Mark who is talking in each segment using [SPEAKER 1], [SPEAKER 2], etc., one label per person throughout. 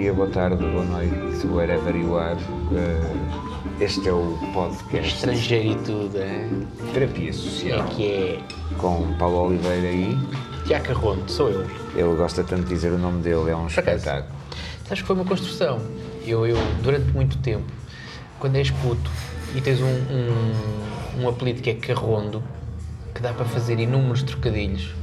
[SPEAKER 1] dia, boa tarde, boa noite, wherever you are. Uh, este é o podcast
[SPEAKER 2] Estrangeiro e tudo, é?
[SPEAKER 1] Terapia
[SPEAKER 2] É
[SPEAKER 1] Social
[SPEAKER 2] que é
[SPEAKER 1] com Paulo Oliveira aí.
[SPEAKER 2] Tiago Carrondo, sou eu.
[SPEAKER 1] Ele gosta tanto de dizer o nome dele, é um
[SPEAKER 2] acaso.
[SPEAKER 1] espetáculo.
[SPEAKER 2] Sabes que foi uma construção. Eu, eu, durante muito tempo, quando és puto e tens um, um, um apelido que é Carrondo, que dá para fazer inúmeros trocadilhos,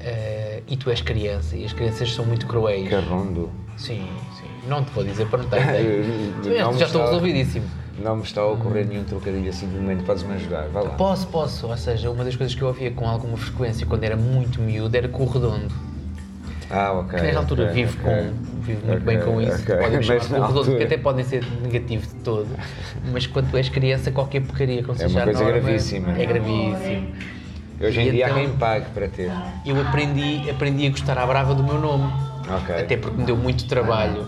[SPEAKER 2] eh, e tu és criança, e as crianças são muito cruéis.
[SPEAKER 1] Carrondo.
[SPEAKER 2] Sim, sim. Não te vou dizer para não
[SPEAKER 1] me
[SPEAKER 2] já estou
[SPEAKER 1] está-
[SPEAKER 2] resolvidíssimo.
[SPEAKER 1] Não me está a ocorrer nenhum trocadilho assim de momento, podes-me ajudar, vai lá.
[SPEAKER 2] Posso, posso. Ou seja, uma das coisas que eu ouvia com alguma frequência quando era muito miúdo era com o redondo.
[SPEAKER 1] Ah, ok.
[SPEAKER 2] Que nesta altura
[SPEAKER 1] ok,
[SPEAKER 2] vive,
[SPEAKER 1] ok.
[SPEAKER 2] com, vive muito
[SPEAKER 1] Ok,
[SPEAKER 2] bem com isso.
[SPEAKER 1] ok.
[SPEAKER 2] Podem chamar com redondo, que até podem ser negativo de todo. Mas quando és criança, qualquer porcaria que não
[SPEAKER 1] É
[SPEAKER 2] seja
[SPEAKER 1] uma coisa
[SPEAKER 2] norma,
[SPEAKER 1] gravíssima.
[SPEAKER 2] É gravíssimo.
[SPEAKER 1] Hoje em
[SPEAKER 2] E
[SPEAKER 1] dia há
[SPEAKER 2] então-
[SPEAKER 1] quem pague para ter.
[SPEAKER 2] Eu aprendi, aprendi a gostar à brava do meu nome.
[SPEAKER 1] Ok.
[SPEAKER 2] Até porque me deu muito trabalho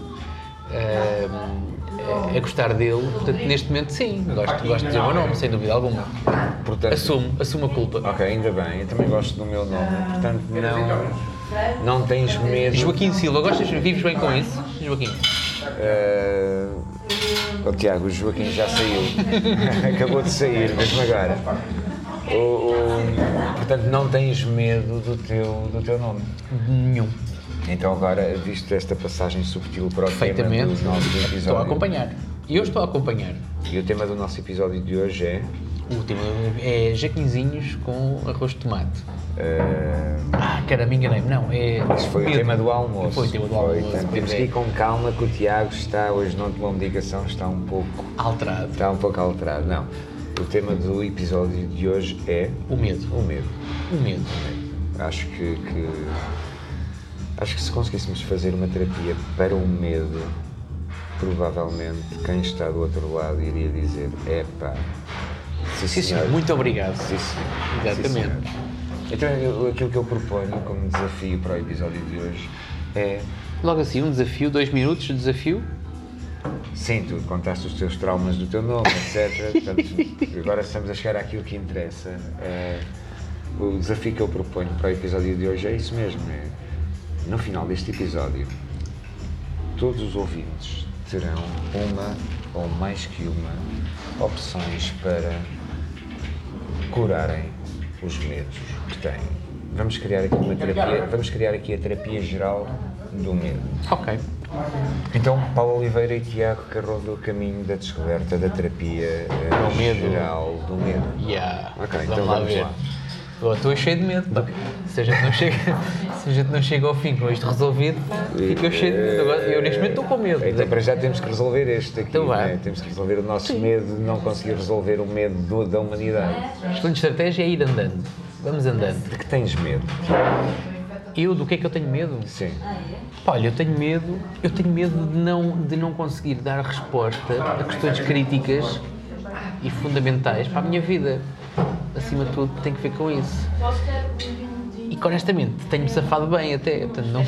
[SPEAKER 2] ahm, a, a gostar dele. Portanto, neste momento, sim, gosto, gosto de dizer o meu nome, sem dúvida alguma.
[SPEAKER 1] Portanto,
[SPEAKER 2] Assumo, assumo a culpa.
[SPEAKER 1] Ok, ainda bem, eu também gosto do meu nome, portanto não, não tens medo.
[SPEAKER 2] Joaquim Silva, gostas? Vives bem com isso? Joaquim?
[SPEAKER 1] Eh, oh, Tiago, o Joaquim já saiu. Acabou de sair, mesmo agora. O- o- portanto, não tens medo do teu, do teu nome.
[SPEAKER 2] Nenhum.
[SPEAKER 1] Então, agora, visto esta passagem subtil para o tema do nosso
[SPEAKER 2] Estou a
[SPEAKER 1] episódio.
[SPEAKER 2] acompanhar. E eu estou a acompanhar.
[SPEAKER 1] E o tema do nosso episódio de hoje é.
[SPEAKER 2] O último é jaquinzinhos com arroz de tomate.
[SPEAKER 1] eh,
[SPEAKER 2] Ah, caramba, enganei-me. Não, é.
[SPEAKER 1] Esse foi o
[SPEAKER 2] medo.
[SPEAKER 1] tema do almoço.
[SPEAKER 2] Foi o tema do
[SPEAKER 1] Foi,
[SPEAKER 2] almoço.
[SPEAKER 1] portanto, temos
[SPEAKER 2] pois
[SPEAKER 1] que
[SPEAKER 2] é.
[SPEAKER 1] ir com calma que o Tiago está, hoje não tomou medicação, está um pouco
[SPEAKER 2] Alterado.
[SPEAKER 1] Está um pouco alterado, não. O tema do episódio de hoje é
[SPEAKER 2] O medo.
[SPEAKER 1] o medo.
[SPEAKER 2] O medo.
[SPEAKER 1] Acho que, que- acho que se conseguíssemos fazer uma terapia para o medo, provavelmente quem está do outro lado iria dizer, epá, sim,
[SPEAKER 2] Sim,
[SPEAKER 1] senhor.
[SPEAKER 2] Muito obrigado.
[SPEAKER 1] Sim, senhor.
[SPEAKER 2] Exatamente.
[SPEAKER 1] Sim. Então eu- aquilo que eu proponho como desafio para o episódio de hoje é
[SPEAKER 2] Logo assim, um desafio, dois minutos de desafio.
[SPEAKER 1] Sim, tu contaste os teus traumas do teu nome, etc. Portanto, agora estamos a chegar àquilo que interessa. É, o desafio que eu proponho para o episódio de hoje é isso mesmo. É, no final deste episódio, todos os ouvintes terão uma ou mais que uma opções para curarem os medos que têm. Vamos criar aqui uma terapia, vamos criar aqui a terapia geral do medo.
[SPEAKER 2] Ok.
[SPEAKER 1] Então, Paulo Oliveira e Tiago Carrondo, o caminho da descoberta da terapia eh,
[SPEAKER 2] Do medo.
[SPEAKER 1] geral do medo.
[SPEAKER 2] Yeah.
[SPEAKER 1] Ok, então vamos lá.
[SPEAKER 2] Eu Estou cheio de medo. pá. Se a gente não chega, se a gente não chega ao fim com isto resolvido, fico eu cheio de medo. Agora, Eu neste momento estou com medo.
[SPEAKER 1] Então, para já temos que resolver este aqui,
[SPEAKER 2] Então
[SPEAKER 1] né? temos que resolver o nosso medo de não conseguir resolver o medo do- da humanidade.
[SPEAKER 2] A excelente estratégia é ir andando. Vamos andando.
[SPEAKER 1] De que tens medo?
[SPEAKER 2] Eu, do que é que eu tenho medo?
[SPEAKER 1] Sim.
[SPEAKER 2] Pá, Olha, eu tenho medo, eu tenho medo de não, de não conseguir dar resposta a questões críticas e fundamentais para a minha vida. Acima de tudo, tem que ver com isso. E que honestamente, tenho-me safado bem até, portanto não,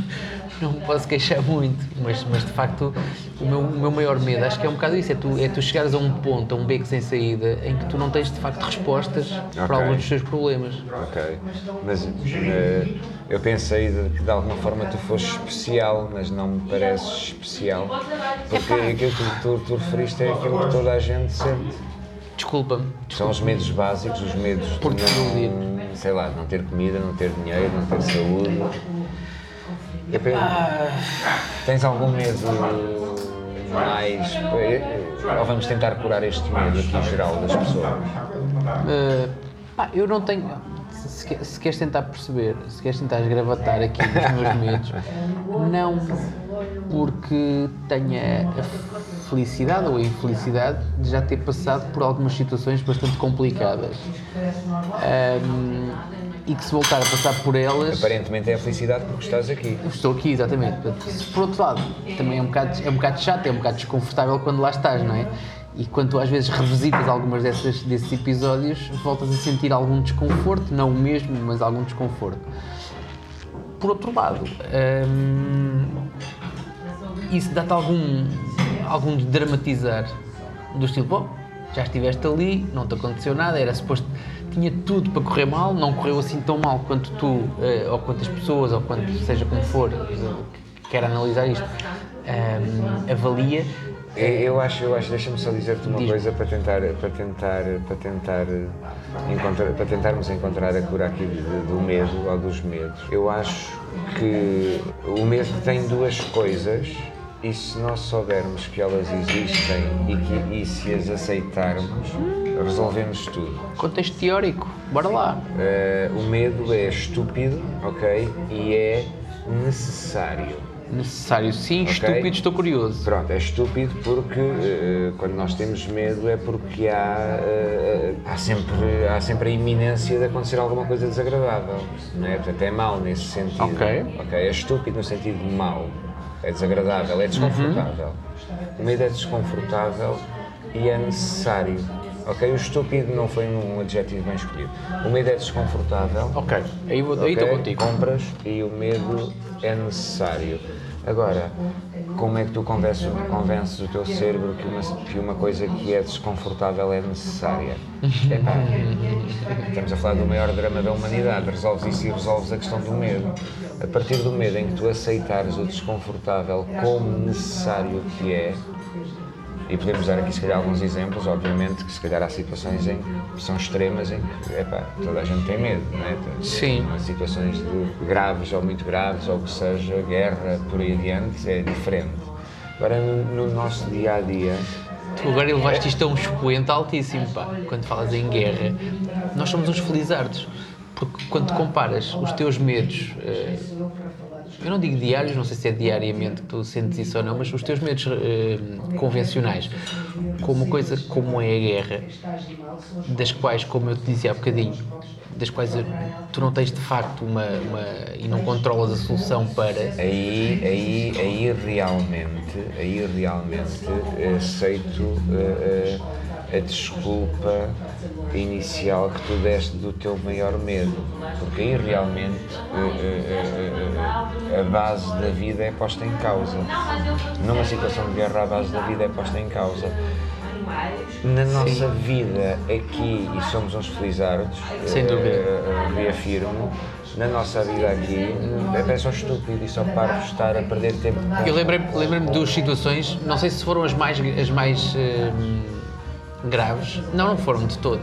[SPEAKER 2] não me posso queixar muito, mas, mas de facto o meu, o meu maior medo acho que é um bocado isso, é tu, é tu chegares a um ponto, a um beco sem saída, em que tu não tens de facto respostas para
[SPEAKER 1] Ok.
[SPEAKER 2] alguns dos teus problemas.
[SPEAKER 1] Ok. Mas eh, eu pensei de, que de alguma forma tu fosses especial, mas não me pareces especial. Porque aquilo que tu, tu referiste é aquilo que toda a gente sente.
[SPEAKER 2] Desculpa-me,
[SPEAKER 1] São os medos básicos, os medos de
[SPEAKER 2] Por desiludir.
[SPEAKER 1] não, sei lá, não ter comida, não ter dinheiro, não ter saúde. Eu penso- Tens algum medo mais. Ou vamos tentar curar este medo aqui em geral das pessoas?
[SPEAKER 2] Uh, pá, eu não tenho. Se, se que- se queres tentar perceber, se queres tentar esgravatar aqui nos meus medos, não porque tenha a felicidade ou a infelicidade de já ter passado por algumas situações bastante complicadas. Um, e que se voltar a passar por elas.
[SPEAKER 1] Aparentemente é a felicidade porque estás aqui.
[SPEAKER 2] Estou aqui, exatamente. Por outro lado, também é um, bocado, é um bocado chato, é um bocado desconfortável quando lá estás, não é? E quando tu às vezes revisitas algumas dessas, desses episódios, voltas a sentir algum desconforto, não o mesmo, mas algum desconforto. Por outro lado, hum, isso dá-te algum, algum dramatizar do estilo, bom, já estiveste ali, não te aconteceu nada, era suposto, tinha tudo para correr mal, não correu assim tão mal quanto tu, eh, ou quantas pessoas, ou quanto seja como for, que quer analisar isto, ahm, avalia.
[SPEAKER 1] É, Eu acho, eu acho, deixa-me só dizer-te uma
[SPEAKER 2] Diz-me.
[SPEAKER 1] coisa para tentar, para tentar, para tentar eh, encontrar, para tentarmos encontrar a cura aqui do medo ou dos medos. Eu acho que o medo tem duas coisas e se nós soubermos que elas existem e que e se as aceitarmos, resolvemos tudo.
[SPEAKER 2] Contexto teórico, bora lá.
[SPEAKER 1] Eh, o medo é estúpido, ok, e é necessário.
[SPEAKER 2] Necessário sim, estúpido, estou curioso.
[SPEAKER 1] Pronto, é estúpido porque eh, quando nós temos medo é porque há, eh, há, sempre, há sempre a iminência de acontecer alguma coisa desagradável. Não é? Portanto, é mau nesse sentido.
[SPEAKER 2] Ok.
[SPEAKER 1] É estúpido no sentido de mau. É desagradável, é desconfortável. O medo é desconfortável e é necessário. Ok? O estúpido não foi um adjetivo bem escolhido. O medo é desconfortável.
[SPEAKER 2] Ok, aí vou- aí estou
[SPEAKER 1] Ok?
[SPEAKER 2] contigo.
[SPEAKER 1] Compras e o medo é necessário. Agora, como é que tu convences, convences o teu cérebro que uma, que uma coisa que é desconfortável é necessária? Epá, estamos a falar do maior drama da humanidade. Resolves isso e resolves a questão do medo. A partir do medo em que tu aceitares o desconfortável como necessário que é, e podemos dar aqui, se calhar, alguns exemplos, obviamente, que se calhar há situações em que são extremas em que, epá, toda a gente tem medo, não é?
[SPEAKER 2] Sim.
[SPEAKER 1] Há situações de graves ou muito graves, ou que seja, guerra, por aí adiante, é diferente. Agora, no, no nosso dia a dia,
[SPEAKER 2] Tu agora levaste isto a um expoente altíssimo, pá. Quando falas em guerra, nós somos uns felizardos. Porque quando comparas os teus medos, eh, eu não digo diários, não sei se é diariamente que tu sentes isso ou não, mas os teus medos eh, convencionais, com uma coisa como é a guerra, das quais, como eu te disse há bocadinho, das quais eh, tu não tens de facto uma, uma e não controlas a solução para
[SPEAKER 1] aí, aí, aí realmente, aí realmente eh, aceito eh, eh, a desculpa inicial que tu deste do teu maior medo, porque aí realmente eh, eh, eh, a base da vida é posta em causa. Numa situação de guerra, a base da vida é posta em causa. Na nossa vida aqui, e somos uns felizardos,
[SPEAKER 2] Sem dúvida.
[SPEAKER 1] reafirmo, na nossa vida aqui, é só estúpido e só para estar a perder tempo.
[SPEAKER 2] Eu lembrei-me lembrei de duas situações, não sei se foram as mais, as mais graves. Não, não foram de todo.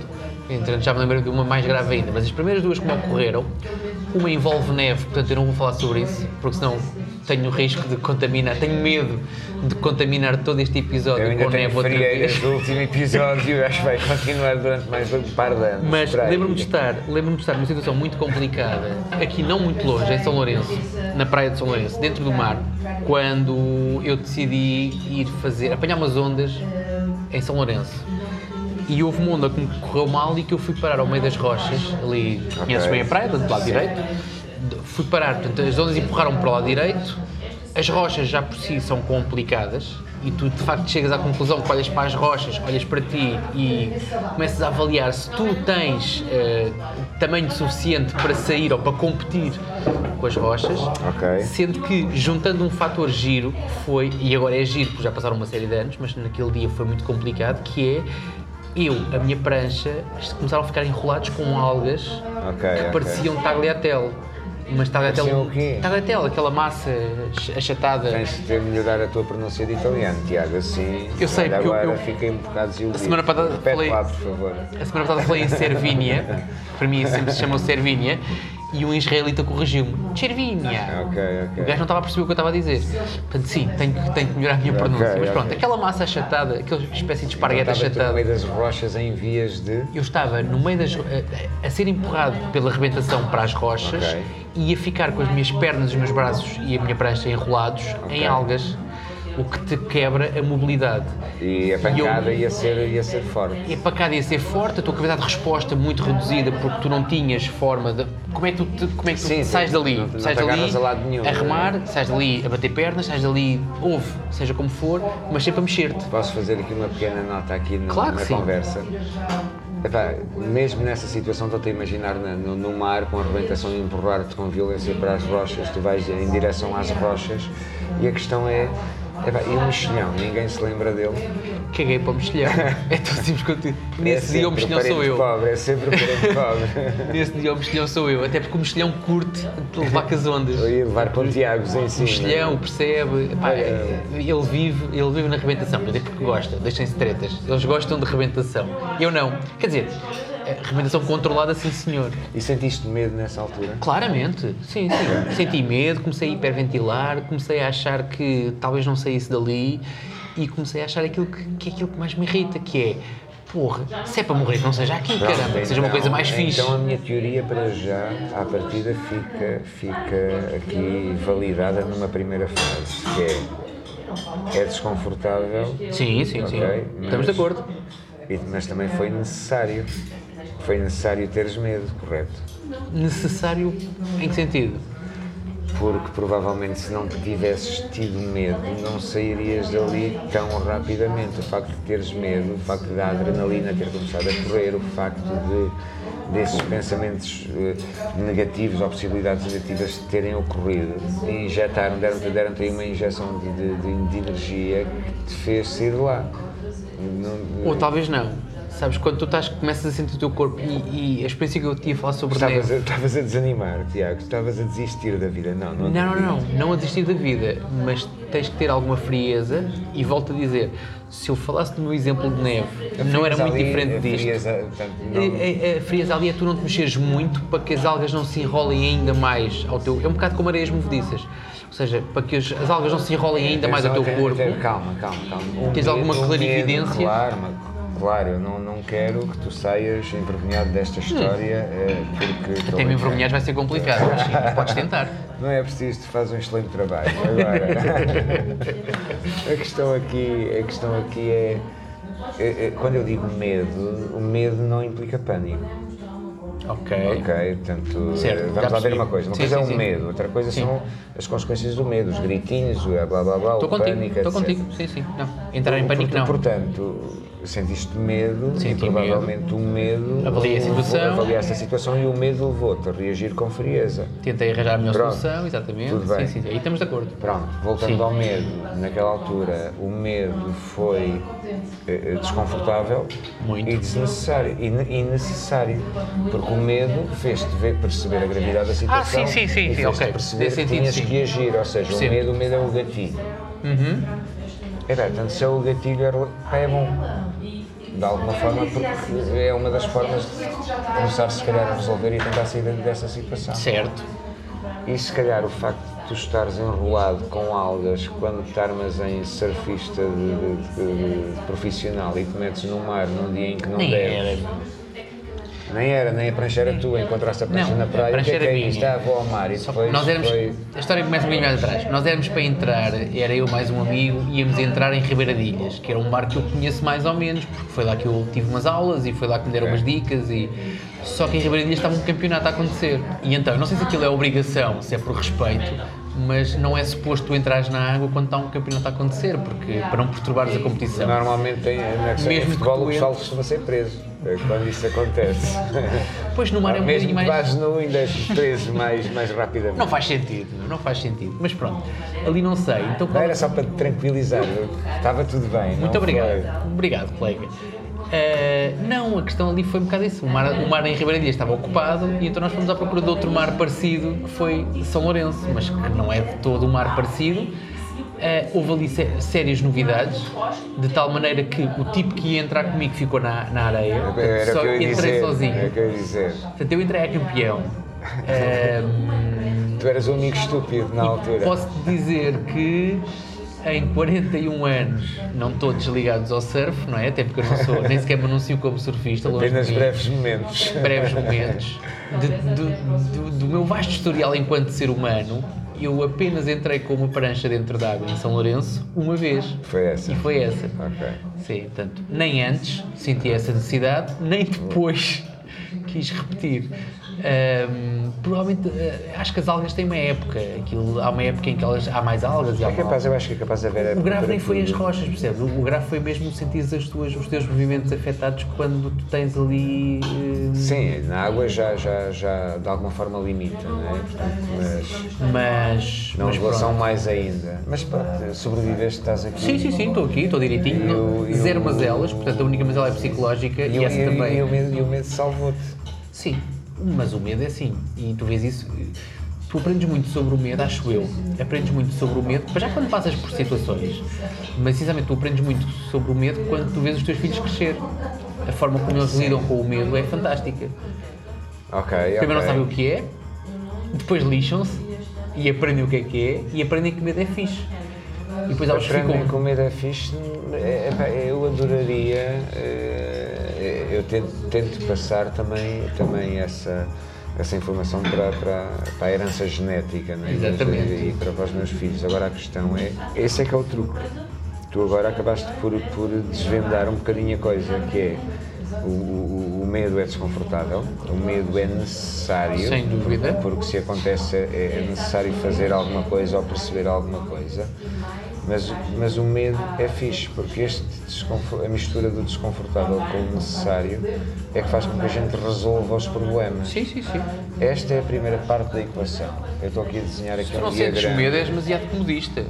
[SPEAKER 2] Entretanto, já me lembrei de uma mais grave ainda, mas as primeiras duas que me ocorreram, uma envolve neve, portanto eu não vou falar sobre isso, porque senão tenho o risco de contaminar, tenho medo de contaminar todo este episódio
[SPEAKER 1] Eu ainda
[SPEAKER 2] com
[SPEAKER 1] tenho
[SPEAKER 2] neve outra vez.
[SPEAKER 1] do último episódio acho que vai continuar durante mais um par de anos.
[SPEAKER 2] Mas lembro-me de estar, lembro-me de estar numa situação muito complicada, aqui não muito longe, em São Lourenço, na praia de São Lourenço, dentro do mar, quando eu decidi ir fazer, apanhar umas ondas em São Lourenço. E houve uma onda que me correu mal e que eu fui parar ao meio das rochas, ali, conheces bem a praia, do lado direito, fui parar, portanto as ondas empurraram para o lado direito, as rochas já por si são complicadas e tu de facto chegas à conclusão que olhas para as rochas, olhas para ti e começas a avaliar se tu tens eh, tamanho suficiente para sair ou para competir com as rochas,
[SPEAKER 1] Ok.
[SPEAKER 2] sendo que juntando um fator giro, que foi, e agora é giro porque já passaram uma série de anos, mas naquele dia foi muito complicado, que é eu, a minha prancha, começaram a ficar enrolados com algas
[SPEAKER 1] Ok,
[SPEAKER 2] que
[SPEAKER 1] ok.
[SPEAKER 2] pareciam tagliatelle. Mas tagliatelle,
[SPEAKER 1] Pareciam o quê?
[SPEAKER 2] tagliatelle, aquela massa ach- achatada.
[SPEAKER 1] Tens de ter melhorar a tua pronúncia de italiano, Tiago, assim.
[SPEAKER 2] Eu sei, porque eu- eu-
[SPEAKER 1] fiquei um bocado desiludido.
[SPEAKER 2] A semana passada falei-
[SPEAKER 1] lá, por favor.
[SPEAKER 2] A semana passada falei em Servínia, para mim sempre se chama Servínia, e um israelita corrigiu-me. Servínia!
[SPEAKER 1] Ok,
[SPEAKER 2] O
[SPEAKER 1] ok.
[SPEAKER 2] gajo não estava a perceber o que eu estava a dizer. Portanto, sim, tenho, que- tenho que melhorar a minha
[SPEAKER 1] Ok,
[SPEAKER 2] pronúncia. Mas pronto, aquela massa achatada, aquela espécie de esparguete
[SPEAKER 1] Estava tu no meio das rochas em vias de.
[SPEAKER 2] Eu estava no meio das. a, a ser empurrado pela arrebentação para as rochas e a ficar com as minhas pernas, os meus braços e a minha prancha enrolados em algas, o que te quebra a mobilidade.
[SPEAKER 1] E a pancada ia, ser, ia ser forte.
[SPEAKER 2] E a pancada ia ser forte, a tua capacidade de resposta muito reduzida porque tu não tinhas forma de. Como é que tu, te- como é que tu
[SPEAKER 1] Sim,
[SPEAKER 2] sais
[SPEAKER 1] sim.
[SPEAKER 2] dali?
[SPEAKER 1] Não- não
[SPEAKER 2] sais dali
[SPEAKER 1] a lado nenhum,
[SPEAKER 2] a remar,
[SPEAKER 1] não é?
[SPEAKER 2] sais dali a bater pernas, sais dali, ouve, seja como for, mas sempre a mexer-te.
[SPEAKER 1] Posso fazer aqui uma pequena nota aqui no-
[SPEAKER 2] Claro que
[SPEAKER 1] na
[SPEAKER 2] sim.
[SPEAKER 1] conversa? Epá, mesmo nessa situação, estou-te a imaginar na- no, no mar com a arrebentação e empurrar-te com violência para as rochas, tu vais em direção às rochas e a questão é e o mexilhão, ninguém se lembra dele.
[SPEAKER 2] Caguei para o mexilhão. É tão simples quanto isso. Nesse
[SPEAKER 1] é
[SPEAKER 2] dia o mexilhão sou eu.
[SPEAKER 1] Pobre, é sempre o parente pobre.
[SPEAKER 2] Nesse dia o mexilhão sou eu. Até porque o mexilhão curte de levar com as ondas.
[SPEAKER 1] Eu ia levar em
[SPEAKER 2] O
[SPEAKER 1] cima.
[SPEAKER 2] mexilhão percebe,
[SPEAKER 1] É.
[SPEAKER 2] ele, vive, ele vive na rebentação, mas é porque gosta, deixem-se tretas. Eles gostam de rebentação. Eu não. Quer dizer, eh, rebentação controlada, sim senhor.
[SPEAKER 1] E sentiste medo nessa altura?
[SPEAKER 2] Claramente, sim, sim. Senti medo, comecei a hiperventilar, comecei a achar que talvez não saísse dali e comecei a achar aquilo que, que é aquilo que mais me irrita, que é, porra, se é para morrer, que não seja aqui,
[SPEAKER 1] Pronto,
[SPEAKER 2] caramba, que seja uma
[SPEAKER 1] então-
[SPEAKER 2] coisa mais fixe.
[SPEAKER 1] Então a minha teoria para já, à partida, fica, fica aqui validada numa primeira fase, que é, é desconfortável,
[SPEAKER 2] Sim, sim, sim.
[SPEAKER 1] ok,
[SPEAKER 2] Estamos de
[SPEAKER 1] mas-
[SPEAKER 2] acordo.
[SPEAKER 1] mas também foi necessário. Foi necessário teres medo, correto?
[SPEAKER 2] Necessário em que sentido?
[SPEAKER 1] Porque provavelmente se não tivesses tido medo, não sairias dali tão rapidamente. O facto de teres medo, o facto da adrenalina ter começado a correr, o facto de desses pensamentos eh, negativos ou possibilidades negativas terem ocorrido injetaram, deram-te deram aí uma injeção de, de- de- energia que te fez sair de lá.
[SPEAKER 2] Ou talvez não. Sabes, quando tu estás, começas a sentir o teu corpo e, e a experiência que eu tive a falar sobre
[SPEAKER 1] Estavas
[SPEAKER 2] neve.
[SPEAKER 1] a, estavas a desanimar, Tiago, estavas a desistir da vida. Não, não,
[SPEAKER 2] Não, não, não, não a desistir da vida, mas tens que ter alguma frieza e volto a dizer, se eu falasse do meu exemplo de neve, não era muito
[SPEAKER 1] ali,
[SPEAKER 2] diferente
[SPEAKER 1] a
[SPEAKER 2] disto.
[SPEAKER 1] frieza, portanto, não-
[SPEAKER 2] A, a, frieza ali é tu não te mexeres muito para que as algas não se enrolem ainda mais ao teu. É um bocado como areias movediças. Ou seja, para que as, as algas não se enrolem ainda mais ao teu corpo.
[SPEAKER 1] Calma, calma, calma. O
[SPEAKER 2] Tens alguma
[SPEAKER 1] o
[SPEAKER 2] clarividência?
[SPEAKER 1] claro, mas- claro, eu não, não quero que tu saias envergonhado desta história, eh, porque.
[SPEAKER 2] Hum. Até me envergonhar vai ser complicado, mas sim, podes tentar.
[SPEAKER 1] Não é preciso, tu fazes um excelente trabalho. Agora, a questão aqui, a questão aqui é, é- é, Quando eu digo medo, o medo não implica pânico.
[SPEAKER 2] Ok.
[SPEAKER 1] Ok, portanto,
[SPEAKER 2] Certo,
[SPEAKER 1] vamos lá ver uma coisa. Uma
[SPEAKER 2] Sim,
[SPEAKER 1] coisa
[SPEAKER 2] sim,
[SPEAKER 1] é o
[SPEAKER 2] sim.
[SPEAKER 1] medo, outra coisa
[SPEAKER 2] Sim.
[SPEAKER 1] são as consequências do medo, os gritinhos, o blá blá blá,
[SPEAKER 2] Estou
[SPEAKER 1] o
[SPEAKER 2] contigo,
[SPEAKER 1] pânico,
[SPEAKER 2] estou contigo, sim, sim. Não. Entrar em pânico não.
[SPEAKER 1] Portanto, sentiste medo
[SPEAKER 2] Senti
[SPEAKER 1] e provavelmente o medo.
[SPEAKER 2] Avaliei a situação.
[SPEAKER 1] Avaliaste a situação e o medo levou-te a reagir com frieza.
[SPEAKER 2] Tentei arranjar a melhor
[SPEAKER 1] Pronto.
[SPEAKER 2] solução, exatamente.
[SPEAKER 1] Tudo bem.
[SPEAKER 2] Sim, sim, aí estamos de acordo.
[SPEAKER 1] Pronto, voltando
[SPEAKER 2] Sim.
[SPEAKER 1] ao medo, naquela altura o medo foi eh, eh, desconfortável
[SPEAKER 2] Muito.
[SPEAKER 1] e desnecessário e, e necessário, porque o medo fez-te ver- perceber a gravidade da situação
[SPEAKER 2] Ah, sim, sim, sim,
[SPEAKER 1] e
[SPEAKER 2] sim,
[SPEAKER 1] fez-te
[SPEAKER 2] ok.
[SPEAKER 1] perceber
[SPEAKER 2] Nesse
[SPEAKER 1] que
[SPEAKER 2] sentido,
[SPEAKER 1] tinhas que agir, ou seja,
[SPEAKER 2] Percebo.
[SPEAKER 1] o medo, o medo é o gatilho.
[SPEAKER 2] Uhum.
[SPEAKER 1] É portanto, se é o gatilho é, bom, de alguma forma, porque é uma das formas de começar se calhar a resolver e tentar sair dessa situação.
[SPEAKER 2] Certo.
[SPEAKER 1] E se calhar o facto de tu estares enrolado com algas quando te armas em surfista de, de- de- de profissional e te metes no mar num dia em que não
[SPEAKER 2] Nem
[SPEAKER 1] deves.
[SPEAKER 2] era.
[SPEAKER 1] Nem era, nem a prancha era tua, encontraste a prancha
[SPEAKER 2] Não,
[SPEAKER 1] na
[SPEAKER 2] a
[SPEAKER 1] praia, o
[SPEAKER 2] prancha
[SPEAKER 1] que é que
[SPEAKER 2] era
[SPEAKER 1] é isto?
[SPEAKER 2] minha.
[SPEAKER 1] Vou ao mar e
[SPEAKER 2] Só que
[SPEAKER 1] depois
[SPEAKER 2] nós éramos.
[SPEAKER 1] foi...
[SPEAKER 2] A história começa um bocadinho mais atrás. Nós éramos para entrar, era eu mais um amigo, íamos entrar em Ribeiradilhas, que era um bar que eu conheço mais ou menos, porque foi lá que eu tive umas aulas e foi lá que me deram
[SPEAKER 1] Ok.
[SPEAKER 2] umas dicas e. Só que em Ribeiradilhas estava um campeonato a acontecer. E então, não sei se aquilo é obrigação, se é por respeito, mas não é suposto tu entrares na água quando está um campeonato a acontecer, porque para não perturbares a competição.
[SPEAKER 1] Normalmente tem, na questão
[SPEAKER 2] Mesmo que
[SPEAKER 1] futebol
[SPEAKER 2] tu
[SPEAKER 1] o pessoal costuma ser preso é quando isso acontece.
[SPEAKER 2] Pois no mar é um
[SPEAKER 1] Mesmo
[SPEAKER 2] bocadinho mais.
[SPEAKER 1] vás nu ainda és preso mais, mais rapidamente.
[SPEAKER 2] Não faz sentido, não faz sentido. Mas pronto, ali não sei. Então,
[SPEAKER 1] Não
[SPEAKER 2] qual-
[SPEAKER 1] era só para te tranquilizar, estava tudo bem.
[SPEAKER 2] Muito
[SPEAKER 1] não
[SPEAKER 2] obrigado.
[SPEAKER 1] foi?
[SPEAKER 2] Obrigado, colega. Eh, não, a questão ali foi um bocado isso. O mar, o mar em Ribeiradilhas estava ocupado e então nós fomos à procura de outro mar parecido que foi São Lourenço, mas que não é de todo um mar parecido. Eh, houve ali sé- sérias novidades, de tal maneira que o tipo que ia entrar comigo ficou na, na areia.
[SPEAKER 1] Era
[SPEAKER 2] só
[SPEAKER 1] o que eu
[SPEAKER 2] entrei
[SPEAKER 1] dizer.
[SPEAKER 2] sozinho.
[SPEAKER 1] Era o que eu ia dizer.
[SPEAKER 2] Portanto, eu entrei a campeão. Eh,
[SPEAKER 1] Tu eras um amigo estúpido na altura.
[SPEAKER 2] Posso dizer que em 41 anos não estou desligados ao surf, não é? Até porque eu não sou, nem sequer me anuncio como surfista,
[SPEAKER 1] Apenas breves momentos.
[SPEAKER 2] breves momentos. De- do, do- do meu vasto historial enquanto ser humano, eu apenas entrei com uma prancha dentro d'água em São Lourenço uma vez.
[SPEAKER 1] Foi essa.
[SPEAKER 2] E foi essa.
[SPEAKER 1] Ok.
[SPEAKER 2] Sim, portanto, nem antes senti essa necessidade, nem depois quis repetir. Ahm, provavelmente, eh, acho que as algas têm uma época. Aquilo, há uma época em que elas, há mais algas e há
[SPEAKER 1] É capaz, eu acho que é capaz de haver.
[SPEAKER 2] O grave nem foi as rochas, percebes? O grave foi mesmo sentir as tuas, os teus movimentos afetados quando tu tens ali. eh,
[SPEAKER 1] Sim, na água já, já, já de alguma forma limita, não é? Portanto, mas
[SPEAKER 2] Mas.
[SPEAKER 1] na
[SPEAKER 2] mas
[SPEAKER 1] mais ainda. Mas pronto, sobreviveste, estás aqui.
[SPEAKER 2] Sim, sim, sim, estou aqui, estou direitinho.
[SPEAKER 1] E o- e
[SPEAKER 2] Zero mazelas, portanto a única mazela é psicológica
[SPEAKER 1] E,
[SPEAKER 2] e, essa
[SPEAKER 1] e,
[SPEAKER 2] também.
[SPEAKER 1] e o medo, e o medo salvou-te.
[SPEAKER 2] Sim, mas o medo é assim. E tu vês isso. Tu aprendes muito sobre o medo, acho eu. Aprendes muito sobre o medo, mas já quando passas por situações. Mas sinceramente, tu aprendes muito sobre o medo quando tu vês os teus filhos crescer. A forma como eles lidam com o medo é fantástica.
[SPEAKER 1] Ok,
[SPEAKER 2] Primeiro não
[SPEAKER 1] ok.
[SPEAKER 2] sabem o que é, depois lixam-se e aprendem o que é que é e aprendem que medo é fixe. E depois elas
[SPEAKER 1] Aprendem
[SPEAKER 2] ficam.
[SPEAKER 1] que o medo é fixe. é, epá, eu adoraria. Tento, tento passar também, também essa, essa informação para, para, para a herança genética né? E para, para os meus filhos. Agora a questão é: esse é que é o truque. Tu agora acabaste por, por desvendar um bocadinho a coisa, que é. O, o, o medo é desconfortável, o medo é necessário,
[SPEAKER 2] Sem dúvida.
[SPEAKER 1] porque se acontece é é necessário fazer alguma coisa ou perceber alguma coisa, mas, mas o medo é fixe, porque este a mistura do desconfortável com o necessário é que faz com que a gente resolva os problemas.
[SPEAKER 2] Sim, sim, sim.
[SPEAKER 1] Esta é a primeira parte da equação. Eu estou aqui a desenhar aqui
[SPEAKER 2] Se
[SPEAKER 1] um
[SPEAKER 2] não sentes
[SPEAKER 1] diagrama.
[SPEAKER 2] medo, és demasiado comodista.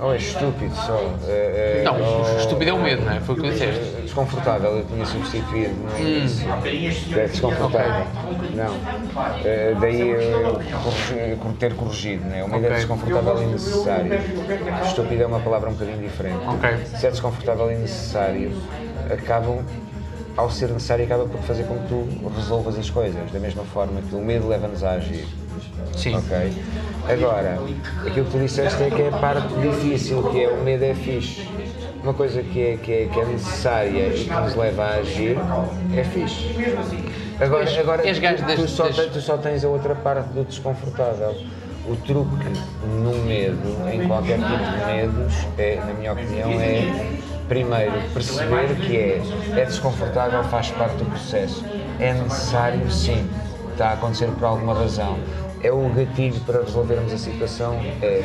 [SPEAKER 1] Ou é estúpido só. é- é-
[SPEAKER 2] Não,
[SPEAKER 1] ou-
[SPEAKER 2] estúpido é o medo, não é? Foi o que disseste.
[SPEAKER 1] Desconfortável, eu tinha substituído no
[SPEAKER 2] Hum.
[SPEAKER 1] início. É desconfortável. Não. Eh, daí eu ter corrigido, né? O medo é
[SPEAKER 2] Ok.
[SPEAKER 1] desconfortável e necessário. Estúpido é uma palavra um bocadinho diferente.
[SPEAKER 2] Ok.
[SPEAKER 1] Se é desconfortável e necessário, acabam, ao ser necessário, acaba por fazer com que tu resolvas as coisas. Da mesma forma que o medo leva-nos a agir.
[SPEAKER 2] Sim.
[SPEAKER 1] Ok? Agora, aquilo que tu disseste é que é a parte difícil, que é o medo é fixe. Uma coisa que é, que é, que é necessária e que nos leva a agir é fixe. Agora, agora tu, tu só tu só tens a outra parte do desconfortável. O truque no medo, em qualquer tipo de medos, é, na minha opinião, é primeiro perceber que é, é desconfortável, faz parte do processo. É necessário, sim, está a acontecer por alguma razão. É o gatilho para resolvermos a situação? É.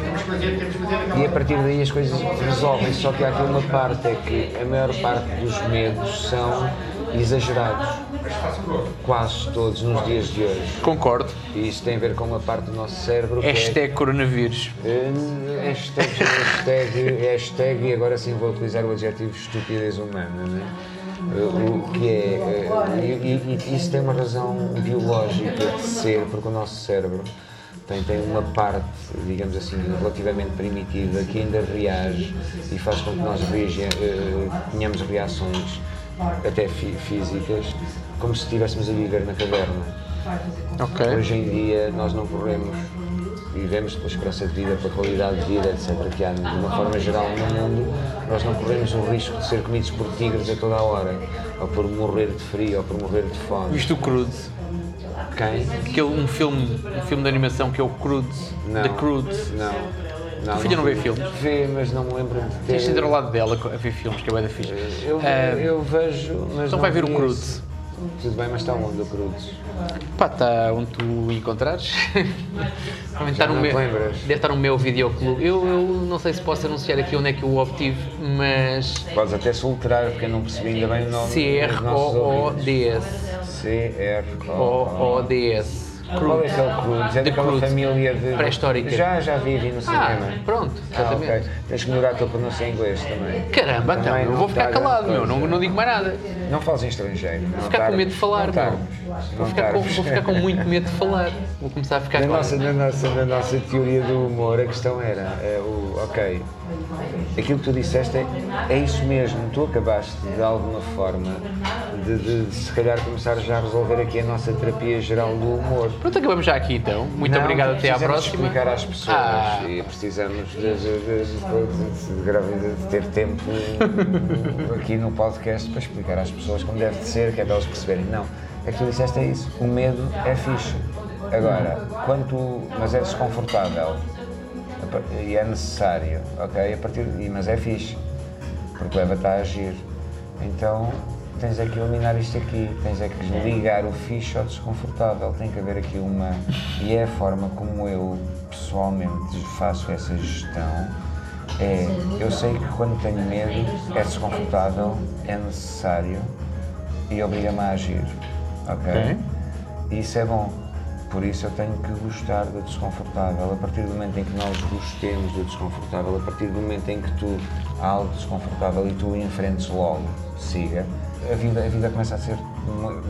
[SPEAKER 1] E a partir daí as coisas resolvem, só que há aqui uma parte, é que a maior parte dos medos são exagerados. Quase todos nos dias de hoje.
[SPEAKER 2] Concordo.
[SPEAKER 1] E isso tem a ver com uma parte do nosso cérebro que
[SPEAKER 2] Hashtag coronavírus.
[SPEAKER 1] é... Hashtag, hashtag, hashtag, e agora sim vou utilizar o adjetivo estupidez humana, né? Eh, O que é, eh, e, e- isso tem uma razão biológica de ser, porque o nosso cérebro tem, tem uma parte, digamos assim, relativamente primitiva que ainda reage e faz com que nós reagi- eh, tenhamos reações até fí- físicas, como se estivéssemos a viver na caverna.
[SPEAKER 2] Ok.
[SPEAKER 1] Hoje em dia nós não corremos, vivemos pela esperança de vida, pela qualidade de vida, etc. que há de uma forma geral no mundo, nós não corremos o risco de ser comidos por tigres a toda a hora, ou por morrer de frio, ou por morrer de fome.
[SPEAKER 2] Viste o Crude?
[SPEAKER 1] Quem?
[SPEAKER 2] Aquele, um filme, um filme de animação que é o Crude.
[SPEAKER 1] Não.
[SPEAKER 2] The Crude.
[SPEAKER 1] Não. não
[SPEAKER 2] filha não vê
[SPEAKER 1] vi.
[SPEAKER 2] filmes?
[SPEAKER 1] Vê, mas não me lembro de ter...
[SPEAKER 2] Tens de ir ao lado dela a ver filmes, que é bem da fixe.
[SPEAKER 1] Eu,
[SPEAKER 2] Ah,
[SPEAKER 1] eu vejo, mas
[SPEAKER 2] então
[SPEAKER 1] não
[SPEAKER 2] vai ver o Crude.
[SPEAKER 1] Tudo bem, mas está onde o Crude?
[SPEAKER 2] Pá, está onde tu encontrares. Está no
[SPEAKER 1] não
[SPEAKER 2] meu, deve estar no meu videoclube. Eu, eu não sei se posso anunciar aqui onde é que eu o obtive, mas
[SPEAKER 1] Podes até soltar, porque eu não percebi ainda bem o nome ouvintes.
[SPEAKER 2] C-R-O-O-D-S.
[SPEAKER 1] Qual é que é o Crudes? É daquela família de...
[SPEAKER 2] Pré-histórica.
[SPEAKER 1] Já, já vi, vi no
[SPEAKER 2] Ah,
[SPEAKER 1] cinema.
[SPEAKER 2] pronto,
[SPEAKER 1] Ah,
[SPEAKER 2] exatamente.
[SPEAKER 1] ok. Tens que melhorar a tua pronúncia em inglês também.
[SPEAKER 2] Caramba, então,
[SPEAKER 1] Também não
[SPEAKER 2] vou ficar
[SPEAKER 1] está
[SPEAKER 2] calado, meu, não, não digo mais nada.
[SPEAKER 1] Não fales em estrangeiro. Vou
[SPEAKER 2] ficar com medo de falar,
[SPEAKER 1] não.
[SPEAKER 2] Vou ficar, com, vou ficar com muito medo de falar. Vou começar a ficar
[SPEAKER 1] Na
[SPEAKER 2] com...
[SPEAKER 1] nossa, na, nossa, na nossa teoria do humor, a questão era, é, o, ok, aquilo que tu disseste é, é isso mesmo, tu acabaste de alguma forma de, de, se calhar começar já a resolver aqui a nossa terapia geral do humor.
[SPEAKER 2] Pronto, acabamos já aqui então. Muito
[SPEAKER 1] Não,
[SPEAKER 2] obrigado, até à próxima.
[SPEAKER 1] explicar às pessoas
[SPEAKER 2] Ah.
[SPEAKER 1] e precisamos de, de- ter tempo aqui no podcast para explicar às pessoas como deve de ser, que é para elas perceberem. Não, é que tu disseste é isso, o medo é fixe. Agora, quando tu, mas é desconfortável e é necessário, ok? A partir, mas é fixe, porque leva-te a agir. Então, tens é que eliminar isto aqui, tens é que ligar o fixe ao desconfortável, tem que haver aqui uma. E é a forma como eu pessoalmente faço essa gestão. É, eu sei que quando tenho medo é desconfortável, é necessário e obriga-me a agir. Ok?
[SPEAKER 2] Ok.
[SPEAKER 1] E isso é bom. Por isso eu tenho que gostar do desconfortável. A partir do momento em que nós gostemos do desconfortável, a partir do momento em que tu há algo desconfortável e tu o enfrentes logo, siga, a vida, a vida começa a ser,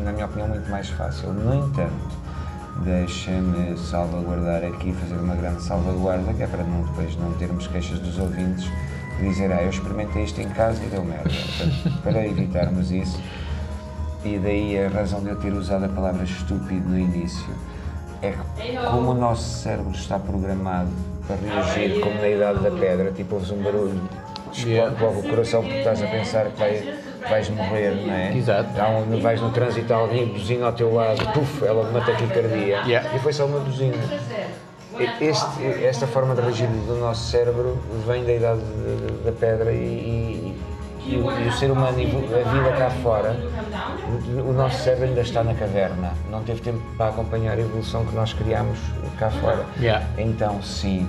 [SPEAKER 1] na minha opinião, muito mais fácil. No entanto, deixa-me salvaguardar aqui, fazer uma grande salvaguarda, que é para não, depois não termos queixas dos ouvintes de dizer, ah, eu experimentei isto em casa e deu merda. Portanto, para evitarmos isso, e daí a razão de eu ter usado a palavra estúpido no início é que como o nosso cérebro está programado para reagir como na idade da pedra, tipo ouves um barulho, explode logo o coração porque estás a pensar que vai, vais morrer, não é?
[SPEAKER 2] Exato.
[SPEAKER 1] Há um, vais no trânsito, há alguém buzina ao teu lado, puf, ela uma taquicardia.
[SPEAKER 2] Yeah.
[SPEAKER 1] E foi só uma buzina. Este, esta forma de reagir do nosso cérebro vem da idade de- de- da pedra e, e- e o, e o ser humano e a vida cá fora, o, o nosso cérebro ainda está na caverna, não teve tempo para acompanhar a evolução que nós criámos cá fora.
[SPEAKER 2] Yeah.
[SPEAKER 1] Então, sim,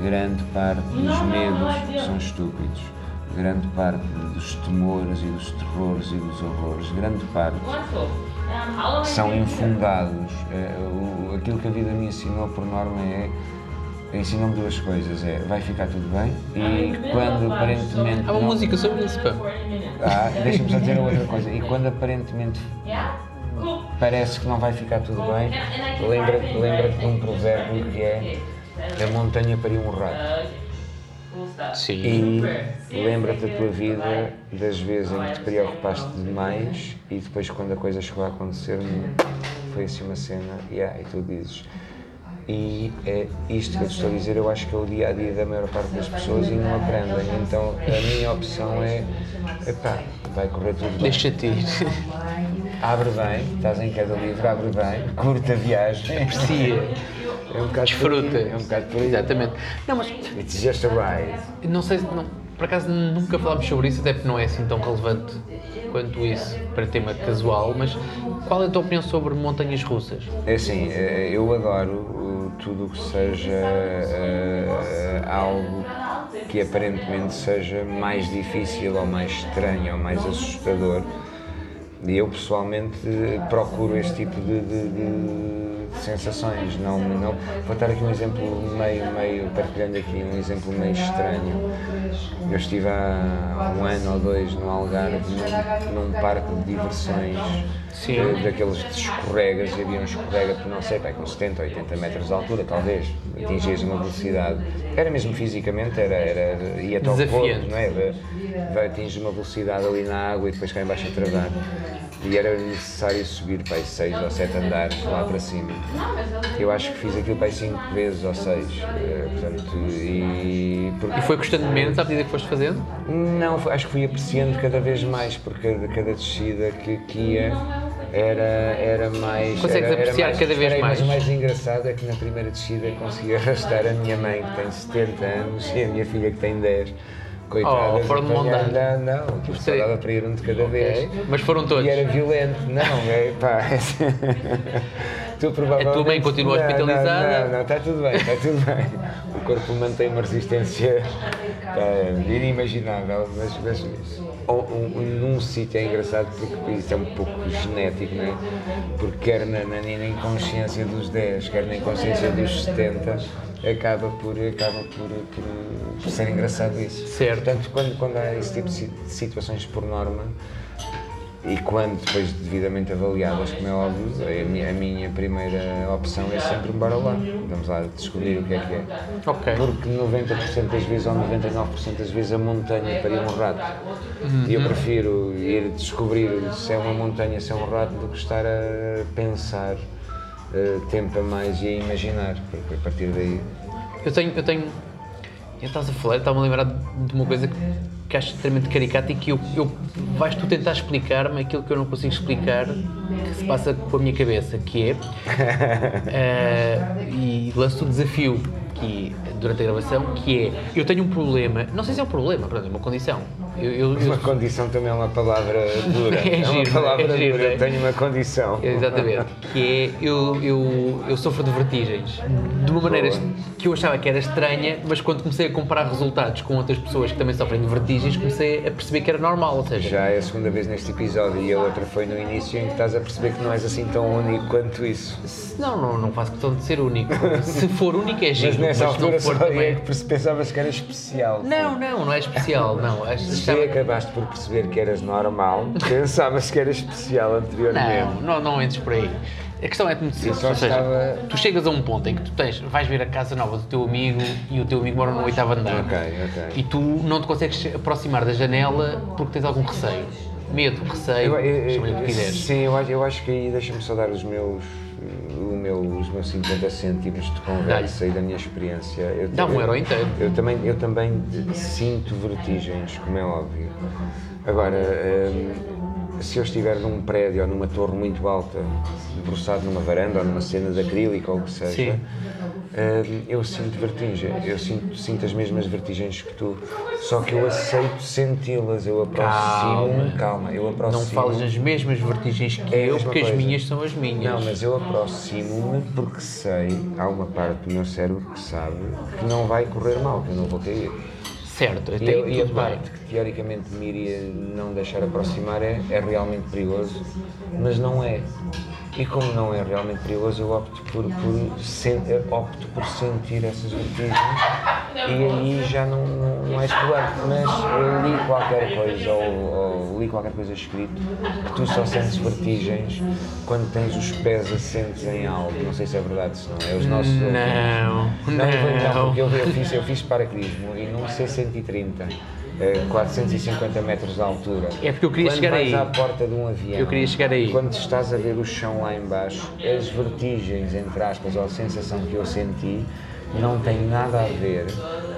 [SPEAKER 1] grande parte dos medos são estúpidos, grande parte dos temores e dos terrores e dos horrores, grande parte são infundados. O- aquilo que a vida me ensinou por norma é ensinou-me duas coisas, é vai ficar tudo bem e quando aparentemente
[SPEAKER 2] Há uma
[SPEAKER 1] não-
[SPEAKER 2] música sobre isso, pá.
[SPEAKER 1] ah, deixa-me só dizer outra coisa, e quando aparentemente parece que não vai ficar tudo bem, lembra-te lembra de um provérbio que é a montanha pariu um rato.
[SPEAKER 2] Sim.
[SPEAKER 1] E lembra-te da tua vida, das vezes em que te preocupaste demais e depois quando a coisa chegou a acontecer foi assim uma cena yeah, e tu dizes. E é isto que eu te estou a dizer, eu acho que é o dia a dia da maior parte das pessoas e não aprendem. Então a minha opção é, epá, vai correr tudo bem.
[SPEAKER 2] Deixa-te ir.
[SPEAKER 1] Abre bem, estás em queda livre, abre bem, curta a viagem.
[SPEAKER 2] Aprecia.
[SPEAKER 1] É um bocado
[SPEAKER 2] Desfruta.
[SPEAKER 1] por aí, É um bocado aí.
[SPEAKER 2] Exatamente. Não, mas
[SPEAKER 1] It's just a ride.
[SPEAKER 2] não sei se. Não, por acaso nunca falámos sobre isso, até porque não é assim tão relevante quanto isso para tema casual, mas qual é a tua opinião sobre montanhas russas?
[SPEAKER 1] É assim, eh, eu adoro o- tudo o que seja eh, algo que aparentemente seja mais difícil ou mais estranho ou mais assustador. E eu pessoalmente eh, procuro este tipo de, de- de- de sensações. Não, não, vou dar aqui um exemplo meio, meio, partilhando aqui um exemplo meio estranho. Eu estive há um ano ou dois no Algarve, num, num parque de diversões eh, daqueles de escorregas, e havia um escorrega que não sei, pá, com 70, 80 metros de altura, talvez, atingias uma velocidade. Era mesmo fisicamente, era, era ia-te ao
[SPEAKER 2] Desafiante.
[SPEAKER 1] corpo, não é? Vai- atingir uma velocidade ali na água e depois cá em baixo a travar. E era necessário subir para aí 6 ou 7 andares lá para cima. Eu acho que fiz aquilo para aí 5 vezes ou 6. Portanto, e, porque-
[SPEAKER 2] E foi custando menos à medida que foste fazendo?
[SPEAKER 1] não, acho que fui apreciando cada vez mais, porque cada, descida que, que ia era, era mais.
[SPEAKER 2] Consegues
[SPEAKER 1] era, era
[SPEAKER 2] apreciar
[SPEAKER 1] mais,
[SPEAKER 2] cada vez mais.
[SPEAKER 1] Mas o mais engraçado é que na primeira descida consegui arrastar a minha mãe, que tem 70 anos, e a minha filha, que tem 10. Coitadas,
[SPEAKER 2] Oh, foram de.
[SPEAKER 1] Não, não, aquilo só dava para ir um de cada vez.
[SPEAKER 2] Mas foram todos.
[SPEAKER 1] E era violento, não, é pá. tu provavelmente.
[SPEAKER 2] A tua mãe continua
[SPEAKER 1] Não,
[SPEAKER 2] hospitalizada?
[SPEAKER 1] Não, não, não, está tudo bem, está tudo bem. O corpo mantém uma resistência pá, inimaginável, mas, mas um, um- num sítio é engraçado porque isso é um pouco genético, não é? Porque quer na, na, na inconsciência dos 10, quer na inconsciência dos 70, acaba por, acaba por, por, por ser engraçado isso.
[SPEAKER 2] Certo.
[SPEAKER 1] Portanto, quando, quando há esse tipo de si- de situações por norma, e quando depois devidamente avaliadas, como é óbvio, a minha, a minha primeira opção é sempre bora lá. Vamos lá descobrir o que é que é.
[SPEAKER 2] Ok.
[SPEAKER 1] Porque 90% das vezes ou 99% das vezes a montanha paria um rato. E eu prefiro ir descobrir se é uma montanha, se é um rato, do que estar a pensar eh, tempo a mais e a imaginar. Porque a partir daí.
[SPEAKER 2] Eu tenho. Eu tenho. Estás a falar, estava-me a lembrar de uma coisa que, que acho extremamente caricata e que eu, eu vais tu tentar explicar-me aquilo que eu não consigo explicar que se passa com a minha cabeça, que é. eh, e lanço o desafio que, durante a gravação, que é. Eu tenho um problema, não sei se é um problema, pronto, é uma condição, Eu, eu- eu-
[SPEAKER 1] Uma condição também é uma palavra dura.
[SPEAKER 2] É
[SPEAKER 1] É, uma
[SPEAKER 2] giro,
[SPEAKER 1] palavra
[SPEAKER 2] é giro,
[SPEAKER 1] dura.
[SPEAKER 2] é.
[SPEAKER 1] Tenho uma condição.
[SPEAKER 2] Exatamente. Que é, eu, eu, eu sofro de vertigens. De uma maneira
[SPEAKER 1] Boa.
[SPEAKER 2] que eu achava que era estranha, mas quando comecei a comparar resultados com outras pessoas que também sofrem de vertigens, comecei a perceber que era normal. Ou seja,
[SPEAKER 1] Já é a segunda vez neste episódio e a outra foi no início em que estás a perceber que não és assim tão único quanto isso.
[SPEAKER 2] não, não, não faço questão de ser único. Se for único é giro,
[SPEAKER 1] Mas nessa
[SPEAKER 2] mas se não
[SPEAKER 1] altura
[SPEAKER 2] for
[SPEAKER 1] só
[SPEAKER 2] também.
[SPEAKER 1] é que pensavas que era especial.
[SPEAKER 2] Não, não, não é especial. Não, Acho-
[SPEAKER 1] Se acabaste por perceber que eras normal, pensavas que era especial anteriormente.
[SPEAKER 2] Não, não, não entres por aí. A questão é muito simples. Ou seja,
[SPEAKER 1] estava-
[SPEAKER 2] tu chegas a um ponto em que tu tens, vais ver a casa nova do teu amigo e o teu amigo mora no oitavo andar.
[SPEAKER 1] Ok, ok.
[SPEAKER 2] E tu não te consegues aproximar da janela porque tens algum receio. Medo, receio, chama-lhe o que quiseres.
[SPEAKER 1] sim, eu acho, eu acho que aí deixa-me só dar os meus, meu, os meus 50 cêntimos de conversa e da minha experiência. Eu,
[SPEAKER 2] Dá um
[SPEAKER 1] eu-
[SPEAKER 2] euro inteiro.
[SPEAKER 1] Eu também, eu também sinto vertigens, como é óbvio. Agora, hum, se eu estiver num prédio ou numa torre muito alta, debruçado numa varanda ou numa cena de acrílico ou o que seja,
[SPEAKER 2] Sim.
[SPEAKER 1] Hum, eu sinto vertigem. Eu sinto, sinto as mesmas vertigens que tu, só que eu aceito senti-las. Eu aproximo-me, calma, eu aproximo
[SPEAKER 2] Não falas as mesmas vertigens que
[SPEAKER 1] É
[SPEAKER 2] eu, porque as
[SPEAKER 1] coisa.
[SPEAKER 2] minhas são as minhas.
[SPEAKER 1] Não, mas eu aproximo-me porque sei, há uma parte do meu cérebro que sabe que não vai correr mal, que eu não vou cair.
[SPEAKER 2] Certo,
[SPEAKER 1] E,
[SPEAKER 2] até
[SPEAKER 1] eu- e a
[SPEAKER 2] tudo bem.
[SPEAKER 1] parte que teoricamente me iria não deixar aproximar é, é realmente perigoso, mas não é. E como não é realmente perigoso, eu opto por, por, sen- opto por sentir essas vertigens e aí já não, não, não é explorado. Mas eu li qualquer coisa ou, ou li qualquer coisa escrito que tu só sentes vertigens quando tens os pés assentes em algo. Não sei se é verdade, se não é. Os nossos
[SPEAKER 2] Não,
[SPEAKER 1] não, não,
[SPEAKER 2] não.
[SPEAKER 1] porque eu, eu fiz, eu fiz paraquedismo e num C-130, eh, 450 metros de altura.
[SPEAKER 2] É porque eu queria
[SPEAKER 1] quando
[SPEAKER 2] chegar
[SPEAKER 1] vais
[SPEAKER 2] aí.
[SPEAKER 1] à porta de um avião,
[SPEAKER 2] Eu queria chegar aí.
[SPEAKER 1] quando estás a ver o chão lá em baixo, as vertigens, entre aspas, ou a sensação que eu senti, não tem nada a ver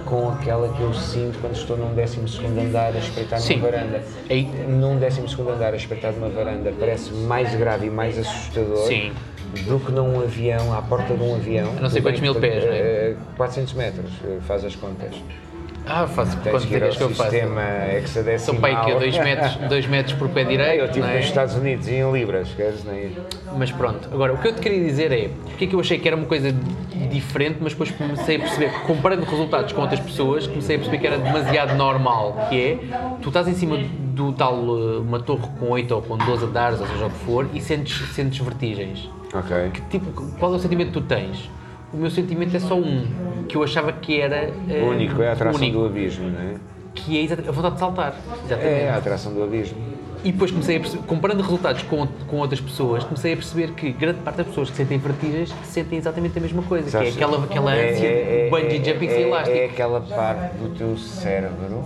[SPEAKER 1] com aquela que eu sinto quando estou num 12 andar a espreitar
[SPEAKER 2] Sim.
[SPEAKER 1] numa varanda.
[SPEAKER 2] Aí-
[SPEAKER 1] Num 12 andar a espreitar numa varanda parece mais grave e mais assustador
[SPEAKER 2] Sim.
[SPEAKER 1] do que num avião, à porta de um avião.
[SPEAKER 2] não sei quantos
[SPEAKER 1] bem
[SPEAKER 2] mil pés, não é?
[SPEAKER 1] eh, 400 metros, eh, faz as contas.
[SPEAKER 2] Ah, faço
[SPEAKER 1] Tens
[SPEAKER 2] quantos
[SPEAKER 1] que
[SPEAKER 2] é eu faço?
[SPEAKER 1] sistema hexadecimal.
[SPEAKER 2] São aí que 2 metros, dois metros por pé direito,
[SPEAKER 1] Eu estive
[SPEAKER 2] é?
[SPEAKER 1] nos Estados Unidos e em libras, queres nem
[SPEAKER 2] Mas pronto, agora o que eu te queria dizer é porque é que eu achei que era uma coisa diferente, mas depois comecei a perceber, comparando resultados com outras pessoas, comecei a perceber que era demasiado normal, que é, tu estás em cima do tal, eh, uma torre com 8 ou com 12 andares, ou seja o que for, e sentes, sentes vertigens.
[SPEAKER 1] Ok.
[SPEAKER 2] Que tipo, qual é o sentimento que tu tens? O meu sentimento é só um, que eu achava que era...
[SPEAKER 1] O único é a atração
[SPEAKER 2] único,
[SPEAKER 1] do abismo, não é?
[SPEAKER 2] Que é a vontade de saltar. Exatamente.
[SPEAKER 1] É a atração do abismo.
[SPEAKER 2] E depois comecei a perceber, comparando resultados com, com outras pessoas, comecei a perceber que grande parte das pessoas que sentem vertigens sentem exatamente a mesma coisa, que é
[SPEAKER 1] Sabes,
[SPEAKER 2] aquela, aquela
[SPEAKER 1] é-
[SPEAKER 2] ânsia
[SPEAKER 1] é-
[SPEAKER 2] de bungee
[SPEAKER 1] é-
[SPEAKER 2] jumping
[SPEAKER 1] é-
[SPEAKER 2] sem elástico.
[SPEAKER 1] É aquela parte do teu cérebro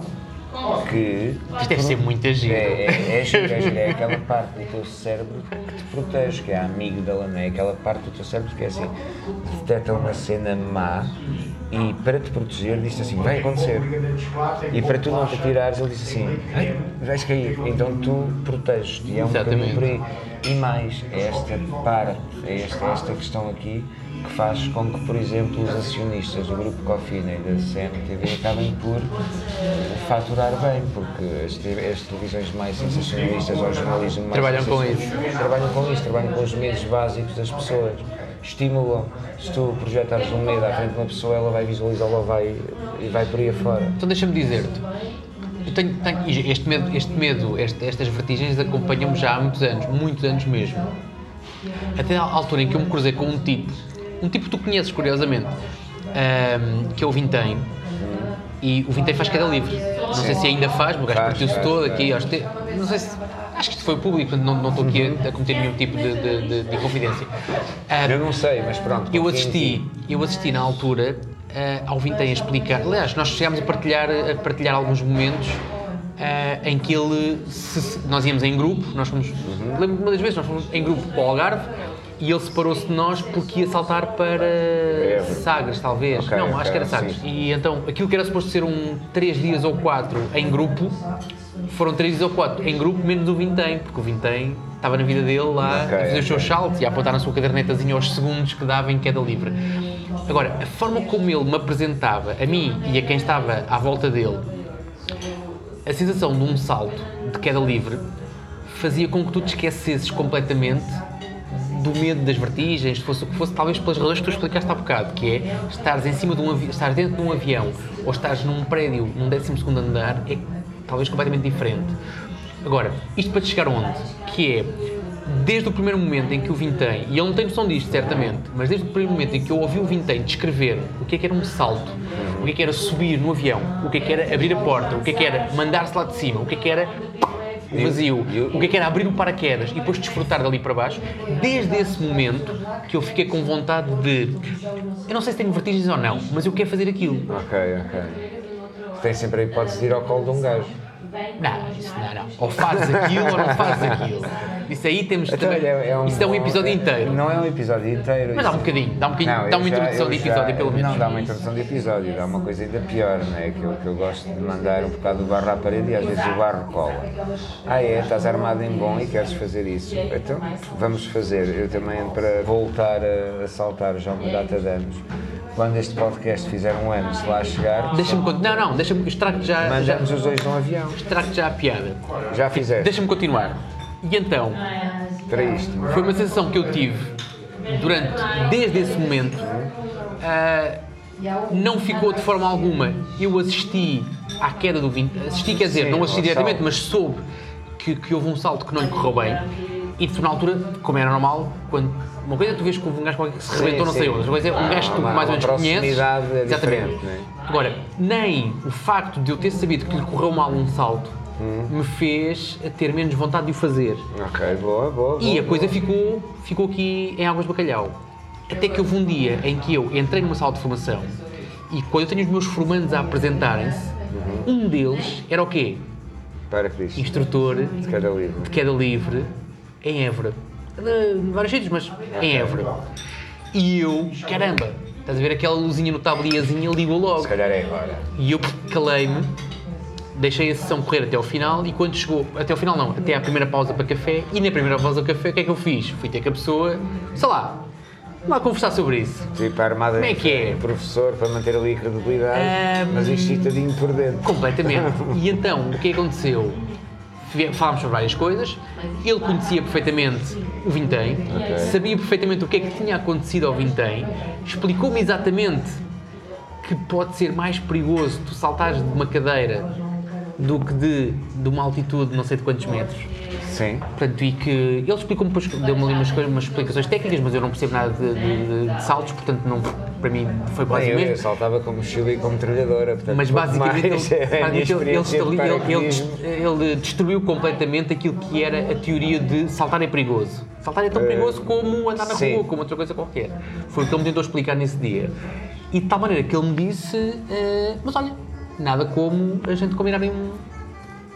[SPEAKER 1] que.
[SPEAKER 2] Isto deve ser muito giro.
[SPEAKER 1] É, é, é, giro, é, giro, é aquela parte do teu cérebro que te protege, que é a amígdala, não é? Aquela parte do teu cérebro que é assim, detecta uma cena má e para te proteger diz assim, vai acontecer. E para tu não te atirares, ele diz assim, "Ai, vais cair. Então tu proteges-te é um
[SPEAKER 2] Exatamente.
[SPEAKER 1] bocadinho por aí. E mais, é esta parte, é esta, é esta questão aqui que faz com que, por exemplo, os acionistas do grupo Cofina e da CMTV acabem por faturar bem, porque as, as televisões mais sensacionalistas ou jornalismo mais
[SPEAKER 2] Trabalham com
[SPEAKER 1] sensacionalista- Trabalham com isso, trabalham com os medos básicos das pessoas. Estimulam. Se tu projetares um medo à frente de uma pessoa, ela vai visualizá-lo vai, e vai por aí afora.
[SPEAKER 2] Então deixa-me dizer-te, eu tenho, tenho- este medo, este medo este- estas vertigens acompanham-me já há muitos anos, muitos anos mesmo. Até à altura em que eu me cruzei com um tipo, um tipo que tu conheces curiosamente, ahm, que é o Vintém, e o Vintém faz queda livre. Não sei se ainda faz, mas o gajo partiu-se todo aqui, acho que, não sei se, acho que isto foi público, portanto não, não estou aqui a, a cometer nenhum tipo de, de, de, de confidência. Ah,
[SPEAKER 1] Eu não sei, mas pronto.
[SPEAKER 2] eu assisti,
[SPEAKER 1] ti.
[SPEAKER 2] eu assisti na altura eh, ao Vintém a explicar. Aliás, nós chegámos a partilhar, a partilhar alguns momentos eh, em que ele. se- se- nós íamos em grupo, nós fomos.
[SPEAKER 1] Uhum.
[SPEAKER 2] Lembro-me uma das vezes, nós fomos em grupo para o Algarve e ele separou-se de nós porque ia saltar para Sagres, talvez.
[SPEAKER 1] Ok,
[SPEAKER 2] Não,
[SPEAKER 1] ok,
[SPEAKER 2] acho que era Sagres.
[SPEAKER 1] sim.
[SPEAKER 2] E então, aquilo que era suposto ser um 3 dias ou 4 em grupo, foram 3 dias ou 4 em grupo, menos o Vintém, porque o Vintém estava na vida dele lá
[SPEAKER 1] Ok,
[SPEAKER 2] a fazer os seus
[SPEAKER 1] ok.
[SPEAKER 2] saltos e a apontar na sua cadernetazinha aos segundos que dava em queda livre. Agora, a forma como ele me apresentava, a mim e a quem estava à volta dele, a sensação de um salto de queda livre fazia com que tu te esquecesses completamente do medo das vertigens, se fosse o que fosse, talvez pelas razões que tu explicaste há bocado, que é estares em cima de um estares dentro de um avião ou estás num prédio, num 12 andar, é talvez completamente diferente. Agora, isto para te chegar onde? Que é, desde o primeiro momento em que o Vintém, e eu não tenho noção disto, certamente, mas desde o primeiro momento em que eu ouvi o Vintém descrever o que é que era um salto, o que é que era subir no avião, o que é que era abrir a porta, o que é que era mandar-se lá de cima, o que é que era o vazio, o que é que era abrir o paraquedas e depois desfrutar dali para baixo, desde esse momento que eu fiquei com vontade de. Eu não sei se tenho vertigens ou não, mas eu quero fazer aquilo.
[SPEAKER 1] Ok, ok. Tem sempre a hipótese de ir ao colo de um gajo.
[SPEAKER 2] Não, isso não, não. Ou fazes aquilo ou não fazes aquilo. Isso aí temos
[SPEAKER 1] Então,
[SPEAKER 2] também.
[SPEAKER 1] é um,
[SPEAKER 2] isso é um episódio inteiro.
[SPEAKER 1] Não é um episódio inteiro.
[SPEAKER 2] Mas dá um bocadinho, dá um bocadinho,
[SPEAKER 1] Não,
[SPEAKER 2] dá uma
[SPEAKER 1] já-
[SPEAKER 2] introdução de
[SPEAKER 1] já-
[SPEAKER 2] episódio, pelo menos.
[SPEAKER 1] Não, dá uma introdução de episódio, dá uma coisa ainda pior, não é? Que eu, que eu gosto de mandar um bocado do barro à parede e às vezes o barro cola. Ah é, estás armado em bom e queres fazer isso. Então, vamos fazer. Eu também para voltar a, a saltar já uma data de anos. Quando este podcast fizer um ano, se lá chegar,
[SPEAKER 2] Deixa-me cont- Não, não, deixa-me. Estrago já. já
[SPEAKER 1] mandamos os dois num avião.
[SPEAKER 2] estrago já a piada.
[SPEAKER 1] Já fizeste?
[SPEAKER 2] Deixa-me continuar. E então,
[SPEAKER 1] isto.
[SPEAKER 2] foi uma sensação que eu tive durante, desde esse momento, ah, não ficou de forma alguma. Eu assisti à queda do 20, assisti, quer dizer,
[SPEAKER 1] Sim,
[SPEAKER 2] não assisti diretamente, mas soube que, que houve um salto que não lhe correu bem. E tu, na altura, como era normal, quando uma coisa é tu vês que um gajo qualquer que se rebentou, não sei onde, outra coisa é um gajo que tu mais ou menos conheces.
[SPEAKER 1] é
[SPEAKER 2] Exatamente.
[SPEAKER 1] diferente, não é?
[SPEAKER 2] Agora, nem o facto de eu ter sabido que lhe correu mal um salto
[SPEAKER 1] Hum.
[SPEAKER 2] me fez ter menos vontade de o fazer.
[SPEAKER 1] Ok, boa, boa.
[SPEAKER 2] E
[SPEAKER 1] boa,
[SPEAKER 2] a coisa
[SPEAKER 1] boa.
[SPEAKER 2] ficou, ficou aqui em águas de bacalhau. Até que houve um dia em que eu entrei numa sala de formação e quando eu tenho os meus formandos a apresentarem-se,
[SPEAKER 1] Uhum.
[SPEAKER 2] um deles era o quê?
[SPEAKER 1] Para Cristo.
[SPEAKER 2] Instrutor
[SPEAKER 1] De cada livro.
[SPEAKER 2] de queda livre em Évora. De vários sítios, mas em Évora. E eu, caramba, estás a ver aquela luzinha no tabliazinha, ligou logo.
[SPEAKER 1] Se calhar é agora.
[SPEAKER 2] E eu calei-me, deixei a sessão correr até ao final e quando chegou, até ao final não, até à primeira pausa para café e na primeira pausa para café o que é que eu fiz? Fui ter com a pessoa, sei lá, vamos lá conversar sobre isso.
[SPEAKER 1] Tipo, armada
[SPEAKER 2] Como é que é?
[SPEAKER 1] professor para manter ali a credibilidade,
[SPEAKER 2] Ahm,
[SPEAKER 1] mas excitadinho por dentro.
[SPEAKER 2] Completamente. E então, o que é que aconteceu? Falámos sobre várias coisas, ele conhecia perfeitamente o Vintém, sabia perfeitamente o que é que tinha acontecido ao Vintém, explicou-me exatamente que pode ser mais perigoso tu saltares de uma cadeira do que de, de uma altitude de não sei de quantos metros.
[SPEAKER 1] Sim.
[SPEAKER 2] Portanto, e que ele explicou-me depois, deu-me ali umas, umas explicações técnicas, mas eu não percebo nada de, de- de saltos, portanto, não, para mim foi quase
[SPEAKER 1] Bem, eu, eu
[SPEAKER 2] mesmo.
[SPEAKER 1] saltava como mochila e como trilhadora, portanto,
[SPEAKER 2] Mas basicamente,
[SPEAKER 1] mais
[SPEAKER 2] ele,
[SPEAKER 1] é
[SPEAKER 2] ele, ele, ele- ele destruiu completamente aquilo que era a teoria de saltar é perigoso. Saltar é tão
[SPEAKER 1] Eh,
[SPEAKER 2] perigoso como andar na
[SPEAKER 1] sim.
[SPEAKER 2] rua, como outra coisa qualquer. Foi o que ele me tentou explicar nesse dia. E de tal maneira que ele me disse: eh, Mas olha, nada como a gente combinar em um.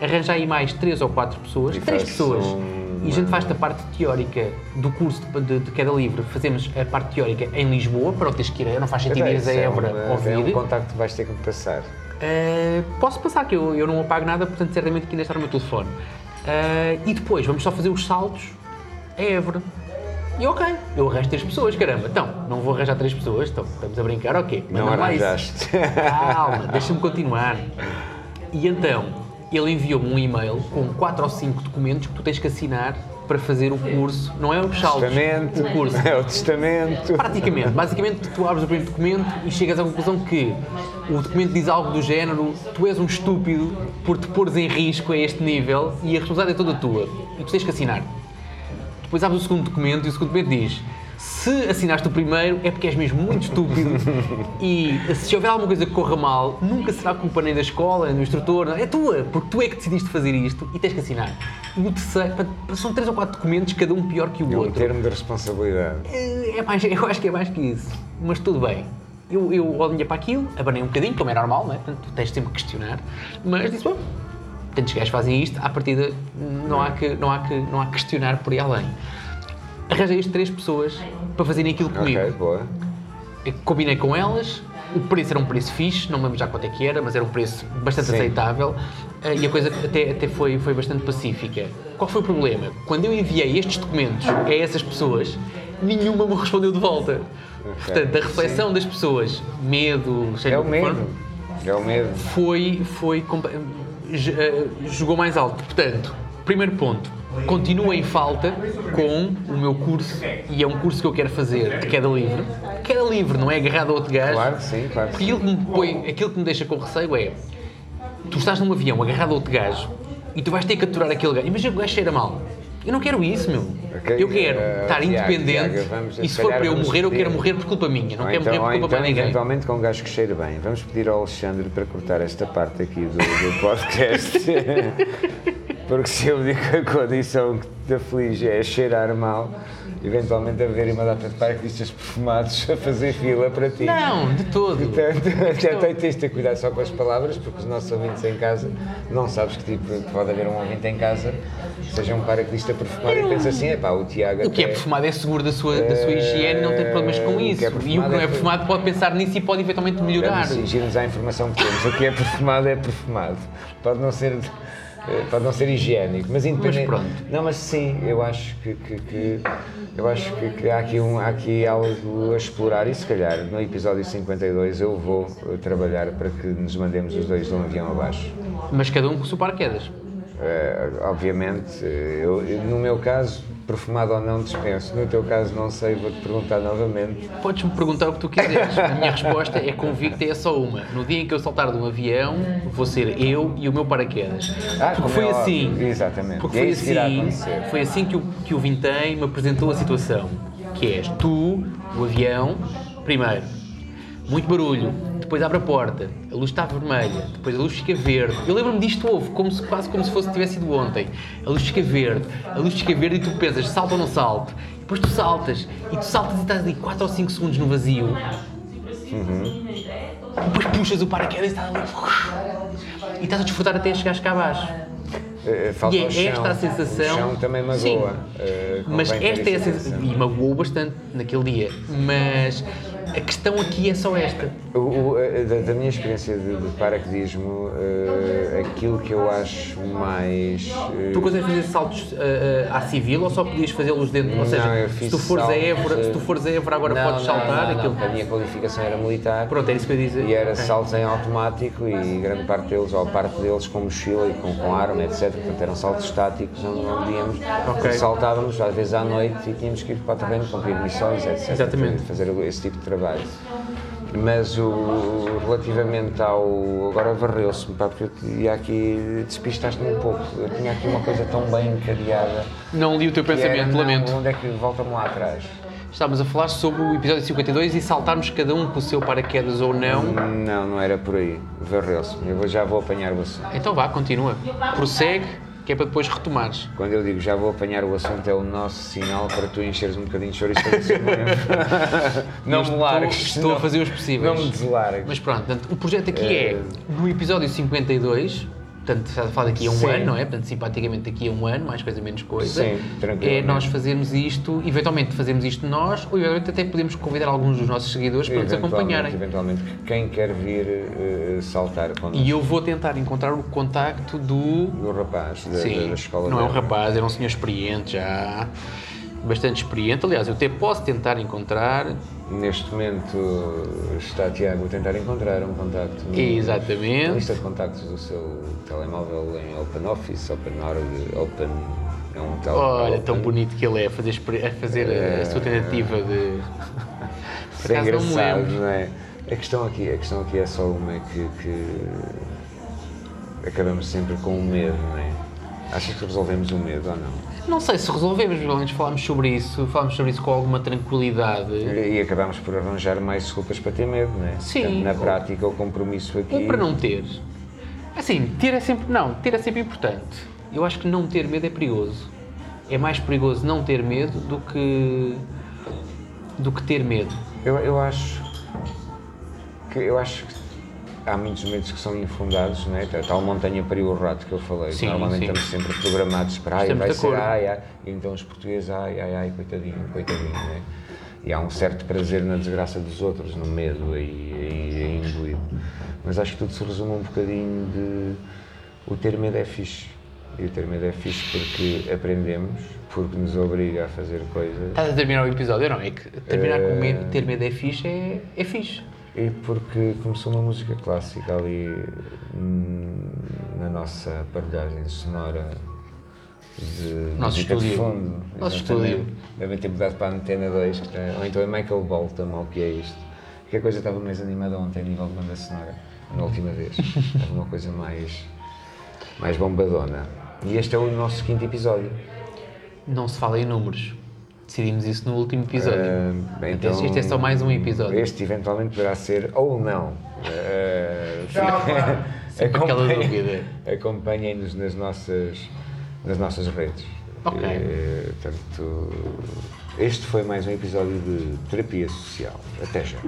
[SPEAKER 2] Arranjar aí mais três ou quatro pessoas,
[SPEAKER 1] E
[SPEAKER 2] três pessoas.
[SPEAKER 1] um-
[SPEAKER 2] E a gente faz a parte teórica do curso de, de, de queda livre, fazemos a parte teórica em Lisboa, para não teres que ir, não faz sentido ires a
[SPEAKER 1] é
[SPEAKER 2] Évora ouvir.
[SPEAKER 1] É um contacto que vais ter que me passar.
[SPEAKER 2] Uh, posso passar que eu, eu não apago nada, portanto certamente que ainda está no meu telefone. Uh, e depois vamos só fazer os saltos a Évora. E ok, eu arranjo três pessoas, caramba. Então, não vou arranjar três pessoas, então estamos a brincar, ok.
[SPEAKER 1] Não
[SPEAKER 2] manda-me lá isso.
[SPEAKER 1] arranjaste.
[SPEAKER 2] Calma, deixa-me continuar. E então, ele enviou-me um e-mail com quatro ou cinco documentos que tu tens que assinar para fazer o curso. Não é os saltos,
[SPEAKER 1] Testamento.
[SPEAKER 2] o curso.
[SPEAKER 1] É o testamento.
[SPEAKER 2] Praticamente. Basicamente, tu abres o primeiro documento e chegas à conclusão que o documento diz algo do género tu és um estúpido por te pôres em risco a este nível e a responsabilidade é toda tua. E tu tens que assinar. Depois abres o segundo documento e o segundo documento diz se assinaste o primeiro é porque és mesmo muito estúpido e se houver alguma coisa que corra mal, nunca será culpa nem da escola, nem do instrutor, não, é tua, porque tu é que decidiste fazer isto e tens que assinar. E o terceiro, são três ou quatro documentos, cada um pior que o
[SPEAKER 1] É um
[SPEAKER 2] outro.
[SPEAKER 1] termo de responsabilidade.
[SPEAKER 2] É mais, eu acho que é mais que isso. Mas tudo bem. Eu, eu olhei para aquilo, abanei um bocadinho, como é normal, não é? Portanto, tu tens sempre que questionar. Mas disse, bom, tantos gajos fazem isto, à partida não há que, não há que, não há que questionar por aí além. Arranjei as três pessoas para fazerem aquilo comigo.
[SPEAKER 1] Ok, boa.
[SPEAKER 2] Eu combinei com elas, o preço era um preço fixe, não me lembro já quanto é que era, mas era um preço bastante
[SPEAKER 1] Sim.
[SPEAKER 2] aceitável eh, e a coisa até, até foi, foi bastante pacífica. Qual foi o problema? Quando eu enviei estes documentos a essas pessoas, nenhuma me respondeu de volta. Portanto, a reflexão das pessoas, medo,
[SPEAKER 1] É o medo. É o medo.
[SPEAKER 2] foi, foi j- eh, jogou mais alto. Portanto, primeiro ponto, continua em falta com o meu curso, e é um curso que eu quero fazer de queda livre. Queda livre, não é agarrado a outro gajo.
[SPEAKER 1] Claro que sim, claro que
[SPEAKER 2] Porque aquilo que, me põe, aquilo que me deixa com receio é, tu estás num avião agarrado a outro gajo, e tu vais ter que aturar aquele gajo. Imagina que o gajo cheira mal. Eu não quero isso, meu.
[SPEAKER 1] Ok,
[SPEAKER 2] Eu quero
[SPEAKER 1] eh,
[SPEAKER 2] estar independente
[SPEAKER 1] Tiago, vamos-
[SPEAKER 2] e se for para eu morrer, eu
[SPEAKER 1] pedir-
[SPEAKER 2] quero morrer por culpa minha. Não
[SPEAKER 1] Ou
[SPEAKER 2] quero
[SPEAKER 1] então,
[SPEAKER 2] morrer por culpa
[SPEAKER 1] então,
[SPEAKER 2] para ninguém.
[SPEAKER 1] eventualmente com um gajo que cheira bem. Vamos pedir ao Alexandre para cortar esta parte aqui do, do podcast. Porque se eu digo que a condição que te aflige é cheirar mal, eventualmente haver uma data de paraquedistas perfumados a fazer fila para ti.
[SPEAKER 2] Não, de todo.
[SPEAKER 1] Portanto, até tens de ter cuidado só com as palavras, porque os nossos ouvintes em casa não sabes que tipo, pode haver um ouvinte em casa que seja um paraquedista perfumado e pensa assim, é pá, o Tiago
[SPEAKER 2] O que é perfumado é seguro da sua, da sua higiene e não tem problemas com
[SPEAKER 1] o que é
[SPEAKER 2] isso. e o que não é
[SPEAKER 1] é-
[SPEAKER 2] perfumado pode pensar nisso e pode eventualmente melhorar.
[SPEAKER 1] Cingir-nos à informação que temos. O que é perfumado é perfumado. Pode não ser, eh, pode não ser higiênico, mas independente.
[SPEAKER 2] pronto.
[SPEAKER 1] Não, mas sim, eu acho que, que- que- eu acho que, que há, aqui um, há aqui algo a explorar e se calhar no episódio 52 eu vou eh, trabalhar para que nos mandemos os dois de um avião abaixo.
[SPEAKER 2] Mas cada um com o seu paraquedas.
[SPEAKER 1] Eh, obviamente, eh, eu, no meu caso, perfumado ou não, dispenso. No teu caso, não sei, vou-te perguntar novamente.
[SPEAKER 2] Podes-me perguntar o que tu quiseres. A minha resposta é convicta, é só uma. No dia em que eu saltar de um avião, vou ser eu e o meu paraquedas.
[SPEAKER 1] Ah,
[SPEAKER 2] Porque foi
[SPEAKER 1] é
[SPEAKER 2] assim.
[SPEAKER 1] Exatamente.
[SPEAKER 2] Porque
[SPEAKER 1] é
[SPEAKER 2] foi assim, foi assim que o, que o Vintém me apresentou a situação. Que és tu, o avião, primeiro, muito barulho, depois abre a porta, a luz está vermelha, depois a luz fica verde. Eu lembro-me disto houve, como se, quase como se fosse tivesse sido ontem. A luz fica verde, a luz fica verde e tu pensas, salta ou não salto? E depois tu saltas, e tu saltas e estás ali 4 ou 5 segundos no vazio.
[SPEAKER 1] Uhum.
[SPEAKER 2] E depois puxas o paraquedas e estás ali. E estás a desfrutar até chegares cá abaixo.
[SPEAKER 1] Eh, Falta
[SPEAKER 2] E é
[SPEAKER 1] chão.
[SPEAKER 2] esta a sensação.
[SPEAKER 1] O chão também magoa.
[SPEAKER 2] Sim.
[SPEAKER 1] eh,
[SPEAKER 2] Mas esta é a sensação. E magoou bastante naquele dia. Mas a questão aqui é só esta.
[SPEAKER 1] O- o- eh, da, da minha experiência de, de paraquedismo, eh, aquilo que eu acho mais. eh,
[SPEAKER 2] Tu consegues fazer saltos ah, à civil ou só podias fazê-los dentro? Ou seja,
[SPEAKER 1] Não,
[SPEAKER 2] se tu fores a Évora, se tu fores a Évora agora
[SPEAKER 1] não,
[SPEAKER 2] podes saltar
[SPEAKER 1] não,
[SPEAKER 2] aquilo.
[SPEAKER 1] A minha qualificação era militar.
[SPEAKER 2] Pronto, é isso que eu ia dizer.
[SPEAKER 1] E era
[SPEAKER 2] Ok.
[SPEAKER 1] saltos em automático e grande parte deles, ou parte deles com mochila e com, com arma, etc. Portanto, eram saltos estáticos onde não podíamos.
[SPEAKER 2] Ok.
[SPEAKER 1] Saltávamos às vezes à noite e tínhamos que ir para o terreno cumprir missões, etc.
[SPEAKER 2] Exatamente.
[SPEAKER 1] Fazer esse tipo de trabalho. Mas o, relativamente ao. Agora varreu-se-me, pá, porque eu ia aqui. despistaste-me um pouco. Eu tinha aqui uma coisa tão bem encadeada.
[SPEAKER 2] Não li o teu
[SPEAKER 1] que era,
[SPEAKER 2] pensamento,
[SPEAKER 1] não,
[SPEAKER 2] lamento.
[SPEAKER 1] Onde é que volta-me lá atrás?
[SPEAKER 2] Estávamos a falar sobre o episódio 52 e saltarmos cada um com o seu paraquedas ou não.
[SPEAKER 1] Não, não era por aí. Varreu-se-me. Eu já vou apanhar assunto.
[SPEAKER 2] Então vá, continua. Prossegue, que é para depois retomares.
[SPEAKER 1] Quando eu digo já vou apanhar o assunto, é o nosso sinal para tu encheres um bocadinho de chouriço para. Não me
[SPEAKER 2] estou-
[SPEAKER 1] largues.
[SPEAKER 2] Estou a
[SPEAKER 1] não-
[SPEAKER 2] fazer os possíveis.
[SPEAKER 1] Não me deslargues.
[SPEAKER 2] Mas pronto, o projeto aqui é, no episódio 52, portanto, está a falar daqui a um
[SPEAKER 1] Sim.
[SPEAKER 2] ano, não é? Portanto, simpaticamente daqui a um ano, mais coisa, menos coisa.
[SPEAKER 1] Sim,
[SPEAKER 2] É
[SPEAKER 1] tranquilamente.
[SPEAKER 2] nós fazermos isto, eventualmente fazemos isto nós, ou eventualmente até podemos convidar alguns dos nossos seguidores para nos acompanharem.
[SPEAKER 1] Eventualmente, quem quer vir eh, saltar connosco.
[SPEAKER 2] E eu vou tentar encontrar o contacto do.
[SPEAKER 1] Do rapaz da,
[SPEAKER 2] Sim,
[SPEAKER 1] da escola
[SPEAKER 2] não é um rapaz, era um senhor experiente já. Bastante experiente. Aliás, eu até posso tentar encontrar.
[SPEAKER 1] Neste momento está Tiago a tentar encontrar um contacto. no-
[SPEAKER 2] Exatamente.
[SPEAKER 1] Na lista de contactos do seu telemóvel em OpenOffice, OpenOrg, Open. É um tal.
[SPEAKER 2] Olha,
[SPEAKER 1] Open.
[SPEAKER 2] tão bonito que ele é a fazer, a, fazer a sua tentativa de. Por
[SPEAKER 1] é
[SPEAKER 2] não
[SPEAKER 1] engraçado,
[SPEAKER 2] lembro.
[SPEAKER 1] não é? A questão aqui, a questão aqui é só uma que, que acabamos sempre com o medo, não é? Achas que resolvemos o medo ou não?
[SPEAKER 2] Não sei se resolvemos, pelo menos falámos sobre isso, falámos sobre isso com alguma tranquilidade.
[SPEAKER 1] E acabamos por arranjar mais desculpas para ter medo, não é?
[SPEAKER 2] Sim.
[SPEAKER 1] Portanto, na prática, o compromisso aqui.
[SPEAKER 2] Ou para não ter. Assim, ter é sempre. Não, ter é sempre importante. Eu acho que não ter medo é perigoso. É mais perigoso não ter medo do que. do que ter medo.
[SPEAKER 1] Eu, eu acho que eu acho que há muitos medos que são infundados, não é? Tal- Tal montanha pariu o rato que eu falei.
[SPEAKER 2] Sim,
[SPEAKER 1] Normalmente
[SPEAKER 2] sim.
[SPEAKER 1] estamos sempre programados para ai, vai ser ai, ai. E então os portugueses, ai, ai, ai, coitadinho, coitadinho, não é? E há um certo prazer na desgraça dos outros, no medo aí, aí imbuído. Mas acho que tudo se resume um bocadinho de o ter medo é fixe. E o ter medo é fixe porque aprendemos, porque nos obriga a fazer coisas.
[SPEAKER 2] Estás a terminar o episódio, não? É que terminar com
[SPEAKER 1] Eh,
[SPEAKER 2] medo, ter medo é fixe, é, é fixe.
[SPEAKER 1] E porque começou uma música clássica ali hum, na nossa aparelhagem sonora de
[SPEAKER 2] Nosso
[SPEAKER 1] música de
[SPEAKER 2] estúdio.
[SPEAKER 1] fundo.
[SPEAKER 2] Nosso estúdio.
[SPEAKER 1] Devem ter mudado para a Antena 2, que é- ou então é Michael Bolton, ou o que é isto. Que a coisa estava mais animada ontem a nível de banda sonora, na última vez. Estava uma coisa mais, mais bombadona. E este é o nosso quinto episódio.
[SPEAKER 2] Não se fala em números. Decidimos isso no último episódio.
[SPEAKER 1] Bem,
[SPEAKER 2] Portanto, este- este é só mais um episódio.
[SPEAKER 1] Este eventualmente poderá ser ou não.
[SPEAKER 2] Sempre aquela
[SPEAKER 1] acompanhem-
[SPEAKER 2] dúvida.
[SPEAKER 1] Acompanhem-nos nas nossas, nas nossas redes.
[SPEAKER 2] Ok.
[SPEAKER 1] Eh, portanto, este foi mais um episódio de Terapia Social. Até já.